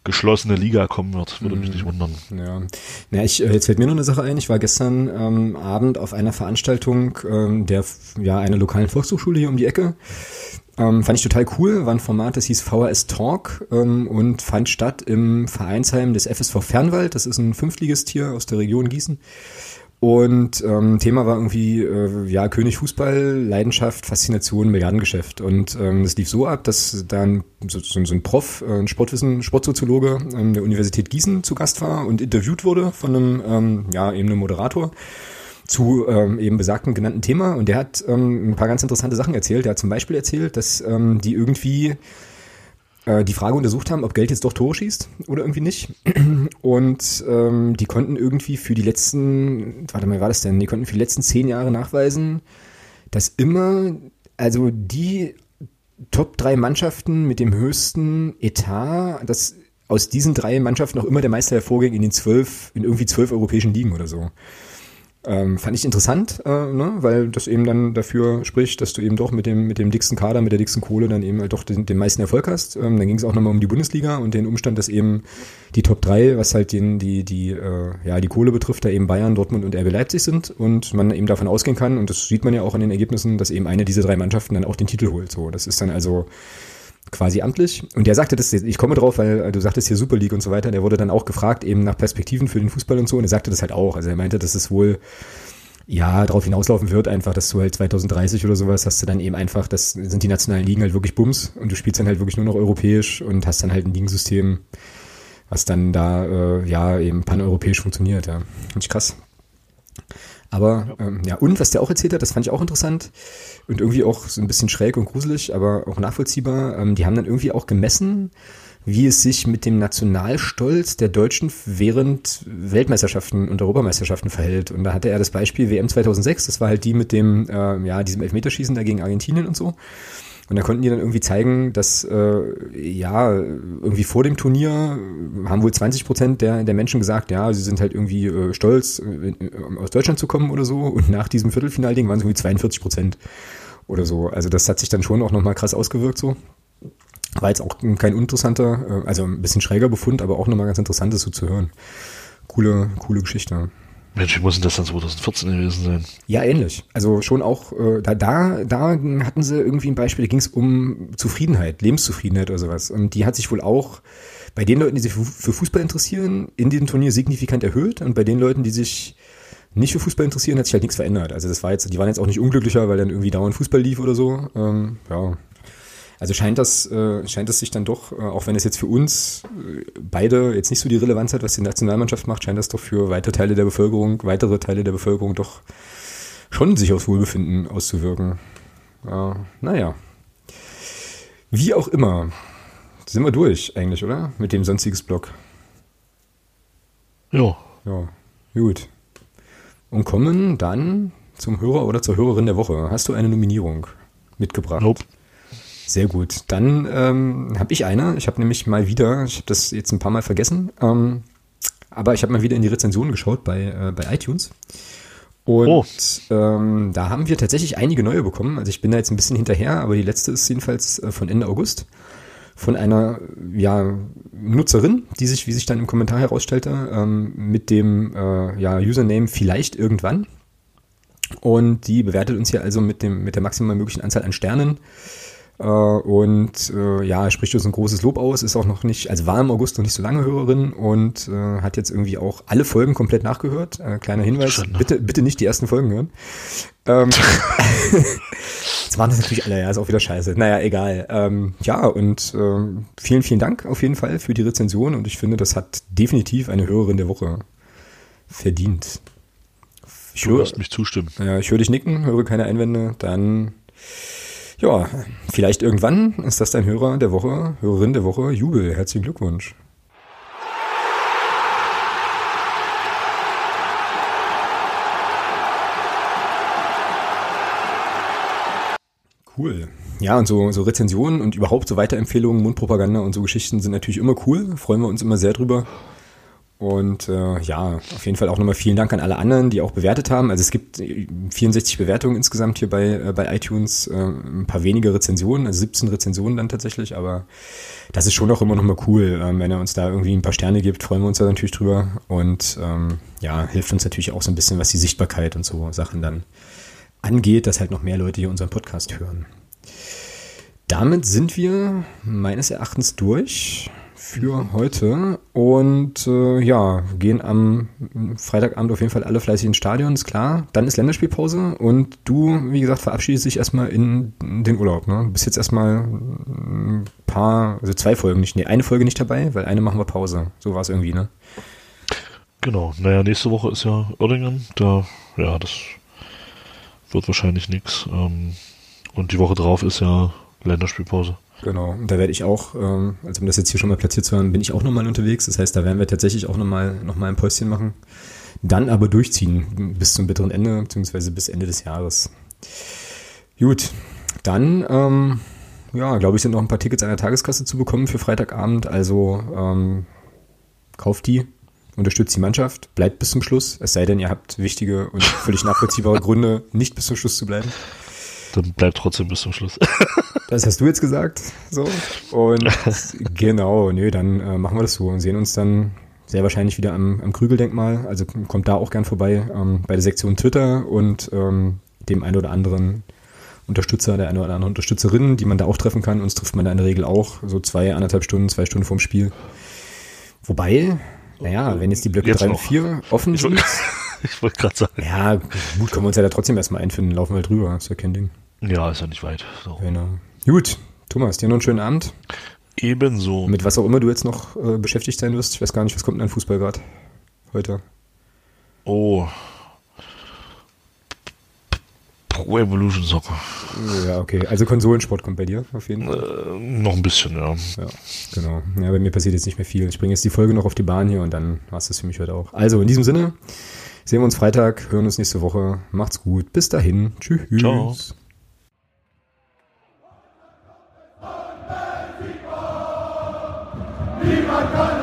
geschlossene Liga kommen wird. Würde mich nicht mhm. wundern. Ja, ja ich, äh, jetzt fällt mir noch eine Sache ein. Ich war gestern ähm, Abend auf einer Veranstaltung ähm, der ja einer lokalen Volkshochschule hier um die Ecke. Ähm, fand ich total cool. War ein Format, das hieß VHS Talk ähm, und fand statt im Vereinsheim des FSV Fernwald. Das ist ein Fünftligist aus der Region Gießen. Und ähm, Thema war irgendwie, äh, ja, König Fußball, Leidenschaft, Faszination, Milliardengeschäft. Und ähm, das lief so ab, dass dann so, so, ein Prof, äh, ein Sportwissen, Sportsoziologe ähm, der Universität Gießen zu Gast war und interviewt wurde von einem, ähm, ja, eben einem Moderator zu ähm, eben besagten genannten Thema. Und der hat ähm, ein paar ganz interessante Sachen erzählt. Der hat zum Beispiel erzählt, dass ähm, die irgendwie die Frage untersucht haben, ob Geld jetzt doch Tore schießt oder irgendwie nicht. Und ähm, die konnten irgendwie für die letzten, warte mal, war das denn? Die konnten für die letzten zehn Jahre nachweisen, dass immer, also die Top drei Mannschaften mit dem höchsten Etat, dass aus diesen drei Mannschaften auch immer der Meister hervorging in den zwölf, in irgendwie zwölf europäischen Ligen oder so. Ähm, fand ich interessant, äh, ne? weil das eben dann dafür spricht, dass du eben doch mit dem, mit dem dicksten Kader, mit der dicksten Kohle dann eben halt doch den, den meisten Erfolg hast. Ähm, dann ging es auch nochmal um die Bundesliga und den Umstand, dass eben die Top 3, was halt den, die, die, äh, ja, die Kohle betrifft, da eben Bayern, Dortmund und RB Leipzig sind und man eben davon ausgehen kann, und das sieht man ja auch an den Ergebnissen, dass eben eine dieser drei Mannschaften dann auch den Titel holt. So, das ist dann also quasi amtlich. Und der sagte das, ich komme drauf, weil du sagtest hier Super League und so weiter, der wurde dann auch gefragt eben nach Perspektiven für den Fußball und so und er sagte das halt auch. Also er meinte, dass es wohl ja, darauf hinauslaufen wird einfach, dass du halt 2030 oder sowas hast du dann eben einfach, das sind die nationalen Ligen halt wirklich Bums und du spielst dann halt wirklich nur noch europäisch und hast dann halt ein Ligensystem, was dann da, äh, ja, eben paneuropäisch funktioniert, ja. Finde ich krass. Aber ähm, ja, und was der auch erzählt hat, das fand ich auch interessant und irgendwie auch so ein bisschen schräg und gruselig, aber auch nachvollziehbar. Ähm, die haben dann irgendwie auch gemessen, wie es sich mit dem Nationalstolz der Deutschen während Weltmeisterschaften und Europameisterschaften verhält. Und da hatte er das Beispiel WM 2006, das war halt die mit dem, äh, ja, diesem Elfmeterschießen da gegen Argentinien und so. Und da konnten die dann irgendwie zeigen, dass äh, ja irgendwie vor dem Turnier haben wohl 20 Prozent der, der Menschen gesagt, ja, sie sind halt irgendwie äh, stolz, äh, aus Deutschland zu kommen oder so. Und nach diesem Viertelfinalding waren es irgendwie 42 Prozent oder so. Also das hat sich dann schon auch nochmal krass ausgewirkt so. War jetzt auch kein uninteressanter, äh, also ein bisschen schräger Befund, aber auch nochmal ganz interessant, das so zu hören. Coole, coole Geschichte. Mensch, wie muss denn das dann 2014 gewesen sein? Ja, ähnlich. Also schon auch, äh, da, da, da hatten sie irgendwie ein Beispiel, da ging es um Zufriedenheit, Lebenszufriedenheit oder sowas. Und die hat sich wohl auch bei den Leuten, die sich für Fußball interessieren, in diesem Turnier signifikant erhöht. Und bei den Leuten, die sich nicht für Fußball interessieren, hat sich halt nichts verändert. Also das war jetzt, die waren jetzt auch nicht unglücklicher, weil dann irgendwie dauernd Fußball lief oder so. Ähm, ja, also scheint das, äh, scheint das sich dann doch, äh, auch wenn es jetzt für uns äh, beide jetzt nicht so die Relevanz hat, was die Nationalmannschaft macht, scheint das doch für weitere Teile der Bevölkerung, weitere Teile der Bevölkerung doch schon sich aufs Wohlbefinden auszuwirken. Naja. Wie auch immer. Sind wir durch eigentlich, oder? Mit dem sonstiges Blog. Ja. Ja, gut. Und kommen dann zum Hörer oder zur Hörerin der Woche. Hast du eine Nominierung mitgebracht? Nope. Sehr gut. Dann ähm, habe ich eine. Ich habe nämlich mal wieder, ich habe das jetzt ein paar Mal vergessen, ähm, aber ich habe mal wieder in die Rezensionen geschaut bei, äh, bei iTunes. Und oh. ähm, da haben wir tatsächlich einige neue bekommen. Also ich bin da jetzt ein bisschen hinterher, aber die letzte ist jedenfalls äh, von Ende August von einer ja, Nutzerin, die sich, wie sich dann im Kommentar herausstellte, ähm, mit dem äh, ja, Username vielleicht irgendwann. Und die bewertet uns hier also mit, dem, mit der maximal möglichen Anzahl an Sternen und äh, ja, er spricht uns ein großes Lob aus, ist auch noch nicht, also war im August noch nicht so lange Hörerin und äh, hat jetzt irgendwie auch alle Folgen komplett nachgehört. Äh, kleiner Hinweis, Schön, ne? bitte, bitte nicht die ersten Folgen hören. Ähm, Jetzt waren das natürlich alle, ja, ist auch wieder scheiße. Naja, egal. Ähm, ja, und ähm, vielen, vielen Dank auf jeden Fall für die Rezension und ich finde, das hat definitiv eine Hörerin der Woche verdient. Ich Du höre, mich zustimmen. ja, ich höre dich nicken, höre keine Einwände, dann ja, vielleicht irgendwann ist das dein Hörer der Woche, Hörerin der Woche, Jubel. Herzlichen Glückwunsch. Cool. Ja, und so, so Rezensionen und überhaupt so Weiterempfehlungen, Mundpropaganda und so Geschichten sind natürlich immer cool. Freuen wir uns immer sehr drüber. Und äh, ja, auf jeden Fall auch nochmal vielen Dank an alle anderen, die auch bewertet haben. Also es gibt äh, 64 Bewertungen insgesamt hier bei, äh, bei iTunes, äh, ein paar wenige Rezensionen, also 17 Rezensionen dann tatsächlich, aber das ist schon auch immer nochmal cool. Ähm, wenn er uns da irgendwie ein paar Sterne gibt, freuen wir uns da natürlich drüber. Und ähm, ja, hilft uns natürlich auch so ein bisschen, was die Sichtbarkeit und so Sachen dann angeht, dass halt noch mehr Leute hier unseren Podcast hören. Damit sind wir meines Erachtens durch für heute und äh, ja, gehen am Freitagabend auf jeden Fall alle fleißig ins Stadion, ist klar. Dann ist Länderspielpause und du, wie gesagt, verabschiedest dich erstmal in den Urlaub. Ne? Du bist jetzt erstmal ein paar, also zwei Folgen nicht, nee, eine Folge nicht dabei, weil eine machen wir Pause. So war es irgendwie, ne? Genau. Naja, nächste Woche ist ja Oerdingen. Da, ja, das wird wahrscheinlich nix. Ähm, und die Woche drauf ist ja Länderspielpause. Genau, und da werde ich auch, ähm, also um das jetzt hier schon mal platziert zu haben, bin ich auch nochmal unterwegs. Das heißt, da werden wir tatsächlich auch nochmal noch mal ein Päuschen machen. Dann aber durchziehen bis zum bitteren Ende, beziehungsweise bis Ende des Jahres. Gut, dann, ähm, ja, glaube ich, sind noch ein paar Tickets an der Tageskasse zu bekommen für Freitagabend. Also ähm, kauft die, unterstützt die Mannschaft, bleibt bis zum Schluss. Es sei denn, ihr habt wichtige und völlig nachvollziehbare Gründe, nicht bis zum Schluss zu bleiben. Dann bleibt trotzdem bis zum Schluss. Das hast du jetzt gesagt. So. Und genau, nö, dann äh, machen wir das so und sehen uns dann sehr wahrscheinlich wieder am, am Krügeldenkmal. Also kommt da auch gern vorbei ähm, bei der Sektion Twitter und ähm, dem einen oder anderen Unterstützer, der eine oder andere Unterstützerin, die man da auch treffen kann. Uns trifft man da in der Regel auch so zwei, anderthalb Stunden, zwei Stunden vorm Spiel. Wobei, naja, wenn jetzt die Blöcke Jetzt 3 und noch. 4 offen sind, wollte ich wollt gerade sagen. ja, gut, können wir uns ja da trotzdem erstmal einfinden, laufen wir halt drüber, ist ja kein Ding. Ja, ist ja nicht weit. So. Genau. Gut, Thomas, dir noch einen schönen Abend. Ebenso. Mit was auch immer du jetzt noch äh, beschäftigt sein wirst. Ich weiß gar nicht, was kommt denn an Fußball gerade heute? Oh. Pro Evolution Soccer. Ja, okay. Also Konsolensport kommt bei dir auf jeden Fall. Äh, noch ein bisschen, ja. Ja, genau. Ja, bei mir passiert jetzt nicht mehr viel. Ich bringe jetzt die Folge noch auf die Bahn hier und dann war es das für mich heute auch. Also in diesem Sinne, sehen wir uns Freitag, hören uns nächste Woche. Macht's gut. Bis dahin. Tschüss. Ciao. Niemand kann